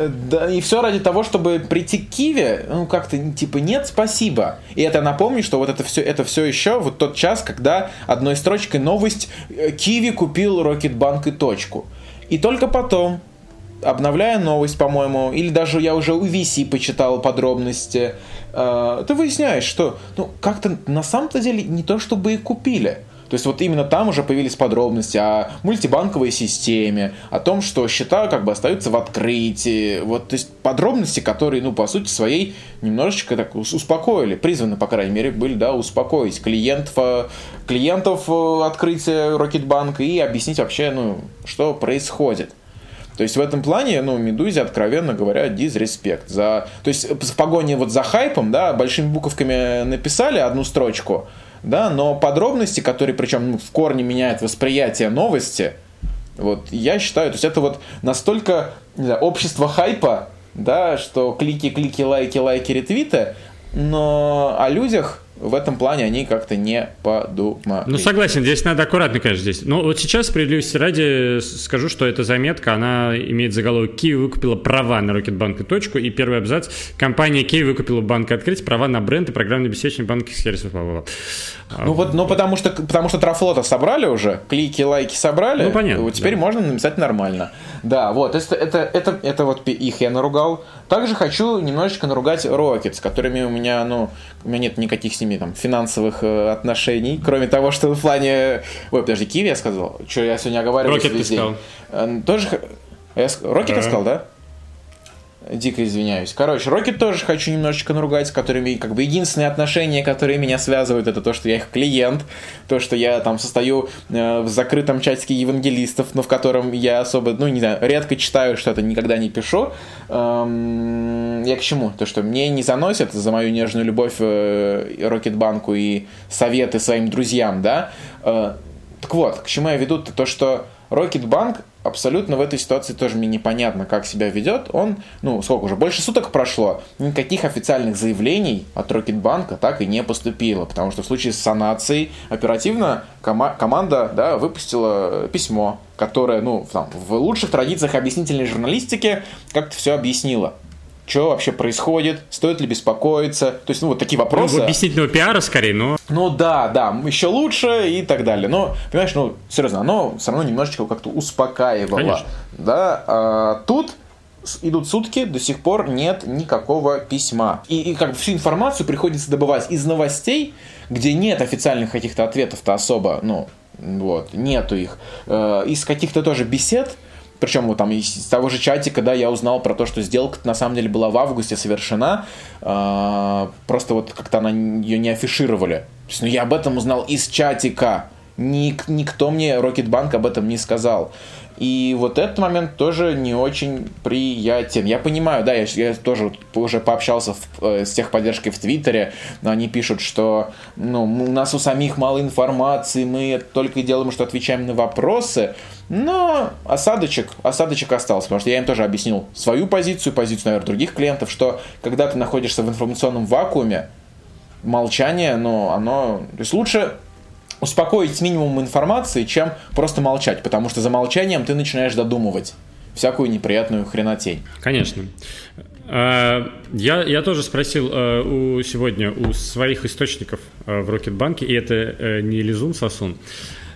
Э, да, и все ради того, чтобы прийти к Киеве, ну как-то типа нет, спасибо. И это напомню, что вот это все, это все еще вот тот час, когда одной строчкой новость Киви купил Рокетбанк и точку. И только потом, обновляя новость, по-моему, или даже я уже у VC почитал подробности, э, ты выясняешь, что ну, как-то на самом-то деле не то чтобы и купили. То есть вот именно там уже появились подробности о мультибанковой системе, о том, что счета как бы остаются в открытии. Вот, то есть подробности, которые, ну, по сути своей, немножечко так успокоили, призваны, по крайней мере, были, да, успокоить клиентов, э, клиентов э, открытия Рокетбанка и объяснить вообще, ну, что происходит. То есть в этом плане, ну, Медузе, откровенно говоря, дизреспект. За... То есть в погоне вот за хайпом, да, большими буковками написали одну строчку, да, но подробности, которые причем ну, в корне меняют восприятие новости, вот я считаю, то есть это вот настолько знаю, общество хайпа, да, что клики, клики, лайки, лайки, ретвиты, но о людях в этом плане они как-то не подумали. Ну, согласен, здесь надо аккуратно, конечно, здесь. Но вот сейчас, справедливости ради, скажу, что эта заметка, она имеет заголовок «Киев выкупила права на Рокетбанк и точку», и первый абзац «Компания Киев выкупила банк открыть права на бренд и программное обеспечение банковских сервисов». Ну вот, ну потому что, потому что трафлота собрали уже, клики, лайки собрали, ну, понятно, вот теперь да. можно написать нормально. Да, вот, это, это, это, это вот их я наругал. Также хочу немножечко наругать Rocket, с которыми у меня, ну, у меня нет никаких с ними там финансовых э, отношений, кроме того, что в плане... Ой, подожди, Киви я сказал? Что я сегодня оговариваюсь весь ты сказал. Э, тоже... Я... Рокет я сказал, да? Дико извиняюсь. Короче, Рокет тоже хочу немножечко наругать, с которыми как бы единственные отношения, которые меня связывают, это то, что я их клиент, то, что я там состою э, в закрытом чатике евангелистов, но в котором я особо, ну, не знаю, редко читаю что-то, никогда не пишу. Эм, я к чему? То, что мне не заносят за мою нежную любовь э, Рокетбанку и советы своим друзьям, да? Э, так вот, к чему я веду? То, что Рокетбанк абсолютно в этой ситуации тоже мне непонятно, как себя ведет. Он, ну, сколько уже, больше суток прошло, никаких официальных заявлений от Рокетбанка так и не поступило, потому что в случае с санацией оперативно кома- команда, да, выпустила письмо, которое, ну, там, в лучших традициях объяснительной журналистики как-то все объяснило что вообще происходит, стоит ли беспокоиться, то есть, ну, вот такие вопросы. Ну, объяснительного пиара скорее, но... Ну, да, да, еще лучше и так далее. Но, понимаешь, ну, серьезно, оно все равно немножечко как-то успокаивало. Конечно. Да, а, тут идут сутки, до сих пор нет никакого письма. И, и как бы всю информацию приходится добывать из новостей, где нет официальных каких-то ответов-то особо, ну, вот, нету их. Э, из каких-то тоже бесед, причем вот там из того же чатика, да, я узнал про то, что сделка на самом деле была в августе совершена, э, просто вот как-то она ее не афишировали. То есть, ну, я об этом узнал из чатика. Ник, никто мне Рокетбанк об этом не сказал. И вот этот момент тоже не очень приятен. Я понимаю, да, я, я тоже уже пообщался в, э, с техподдержкой в Твиттере, но они пишут, что ну, у нас у самих мало информации, мы только делаем, что отвечаем на вопросы. Но осадочек, осадочек остался, потому что я им тоже объяснил свою позицию, позицию, наверное, других клиентов, что когда ты находишься в информационном вакууме, молчание, ну, оно... То есть лучше успокоить с минимумом информации, чем просто молчать, потому что за молчанием ты начинаешь додумывать всякую неприятную хренотень. Конечно. А, я, я тоже спросил э, у, сегодня у своих источников э, в Рокетбанке, и это э, не Лизун Сосун,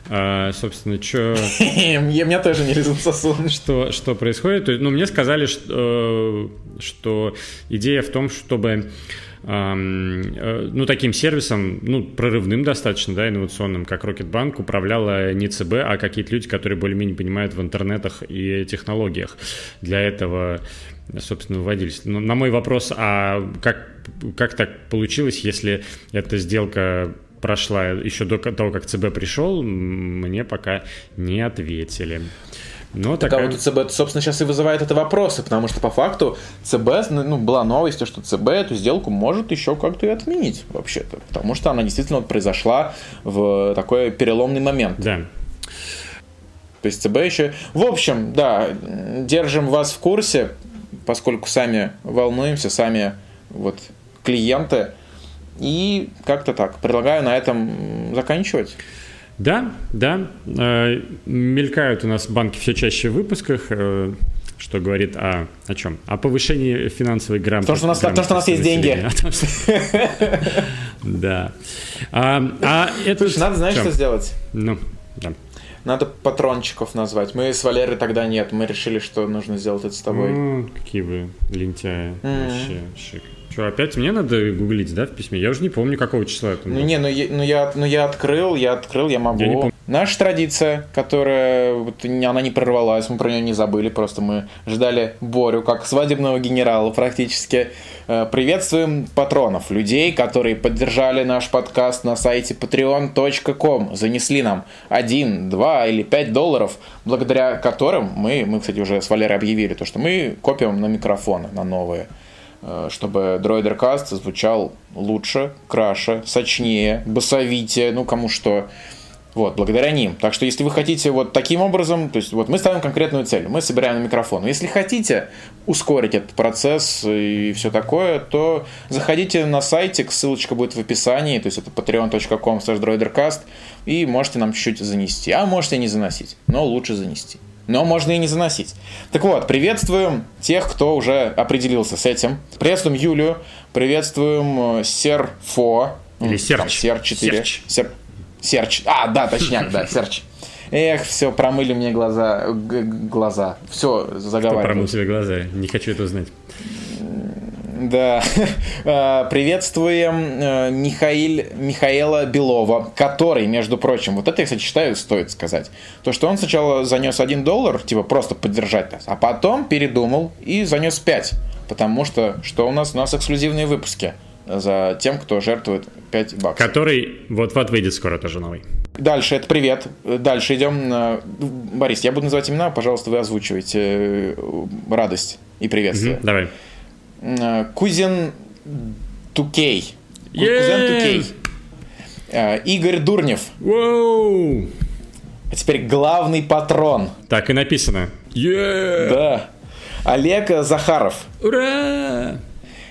А, собственно, что... Меня тоже не лезут сосуд. Что, что происходит? Ну, мне сказали, что, что идея в том, чтобы э, ну, таким сервисом, ну, прорывным достаточно, да, инновационным, как Рокетбанк, управляла не ЦБ, а какие-то люди, которые более-менее понимают в интернетах и технологиях. Для этого, собственно, выводились. Но на мой вопрос, а как, как так получилось, если эта сделка прошла еще до того, как ЦБ пришел, мне пока не ответили. Но так такая... а вот ЦБ, собственно, сейчас и вызывает это вопросы, потому что по факту ЦБ, ну, была новость, что ЦБ эту сделку может еще как-то и отменить, вообще-то, потому что она действительно вот произошла в такой переломный момент. Да. То есть ЦБ еще... В общем, да, держим вас в курсе, поскольку сами волнуемся, сами вот клиенты, и как-то так. Предлагаю на этом заканчивать. Да, да. Э, мелькают у нас банки все чаще в выпусках, э, что говорит о, о чем? О повышении финансовой грамотности. Потому что у нас, потому что у нас есть деньги. Да. А, а надо, знаешь, что сделать? Ну, да. Надо патрончиков назвать. Мы с Валерой тогда нет. Мы решили, что нужно сделать это с тобой. какие вы лентяи. Вообще шик. Что, опять мне надо гуглить, да, в письме? Я уже не помню, какого числа это было. Ну не, ну я, ну я, ну я открыл, я открыл, я могу. Я не помню. Наша традиция, которая, вот, она не прорвалась, мы про нее не забыли, просто мы ждали Борю, как свадебного генерала практически. Э, приветствуем патронов, людей, которые поддержали наш подкаст на сайте patreon.com, занесли нам 1, 2 или 5 долларов, благодаря которым мы, мы, кстати, уже с Валерой объявили, то, что мы копим на микрофоны, на новые. Э, чтобы Дроидеркаст звучал лучше, краше, сочнее, басовитее, ну кому что. Вот, благодаря ним. Так что, если вы хотите вот таким образом, то есть вот мы ставим конкретную цель, мы собираем на микрофон. Если хотите ускорить этот процесс и все такое, то заходите на сайтик, ссылочка будет в описании, то есть это patreon.com droidercast, и можете нам чуть-чуть занести. А можете не заносить, но лучше занести но можно и не заносить. Так вот, приветствуем тех, кто уже определился с этим. Приветствуем Юлю, приветствуем э, Серфо. Или Серч. Сер 4. Серч. Сер... Серч. А, да, точняк, да, Серч. Эх, все, промыли мне глаза. глаза. Все, заговариваю. Кто промыл тебе глаза? Не хочу это узнать. Да. А, приветствуем э, Михаил, Михаила Белова, который, между прочим, вот это я, кстати, считаю, стоит сказать. То, что он сначала занес 1 доллар, типа просто поддержать нас, а потом передумал и занес 5. Потому что, что у нас? У нас эксклюзивные выпуски за тем, кто жертвует 5 баксов. Который вот-вот выйдет скоро тоже новый. Дальше, это привет. Дальше идем. Борис, я буду называть имена, пожалуйста, вы озвучивайте э, радость и приветствие. Угу, давай. Э, Кузин Тукей. Кузен Тукей. Э, Игорь Дурнев. Воу! А теперь главный патрон. Так и написано. Yeah! Да. Олег Захаров. Ура!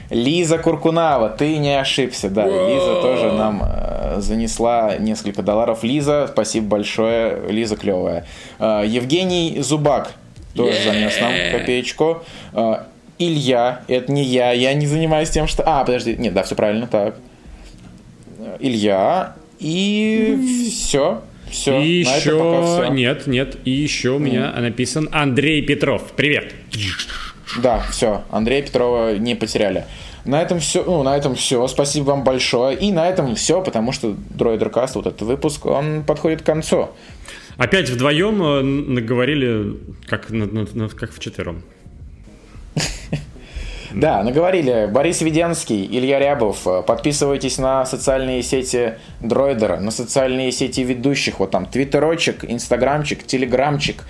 Лиза Куркунава, ты не ошибся, да. Wow. Лиза тоже нам э, занесла несколько долларов. Лиза, спасибо большое. Лиза клевая. Э, Евгений Зубак тоже yeah. занес нам копеечку. Э, Илья, это не я, я не занимаюсь тем, что... А, подожди, нет, да, все правильно, так. Илья, и все. Все. И еще... все. Нет, нет, и еще у меня mm. написан Андрей Петров. Привет. Да, все, Андрея Петрова не потеряли. На этом все, ну, на этом все. Спасибо вам большое. И на этом все, потому что Дроидеркаст, вот этот выпуск, он подходит к концу. Опять вдвоем э, наговорили, как, как в четвером. Да, наговорили. Борис Веденский, Илья Рябов. Подписывайтесь на социальные сети Дроидера, на социальные сети ведущих. Вот там твиттерочек, инстаграмчик, телеграмчик.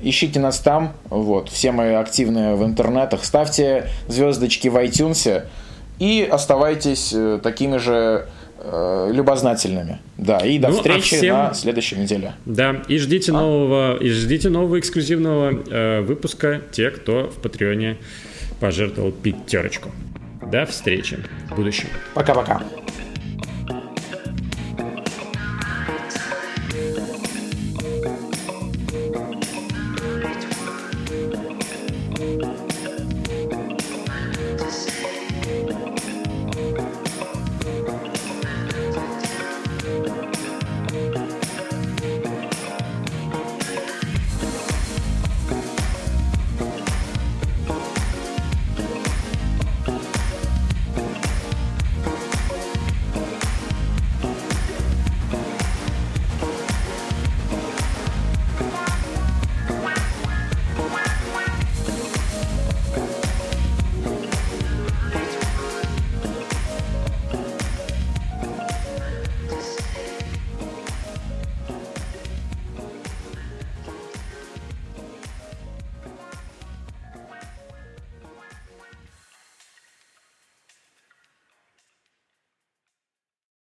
Ищите нас там. Вот, все мы активны в интернетах. Ставьте звездочки в iTunes и оставайтесь э, такими же любознательными. Да, и до ну, а встречи а всем... на следующей неделе. Да, и ждите а? нового, и ждите нового эксклюзивного э, выпуска те, кто в Патреоне пожертвовал пятерочку. До встречи в будущем. Пока-пока.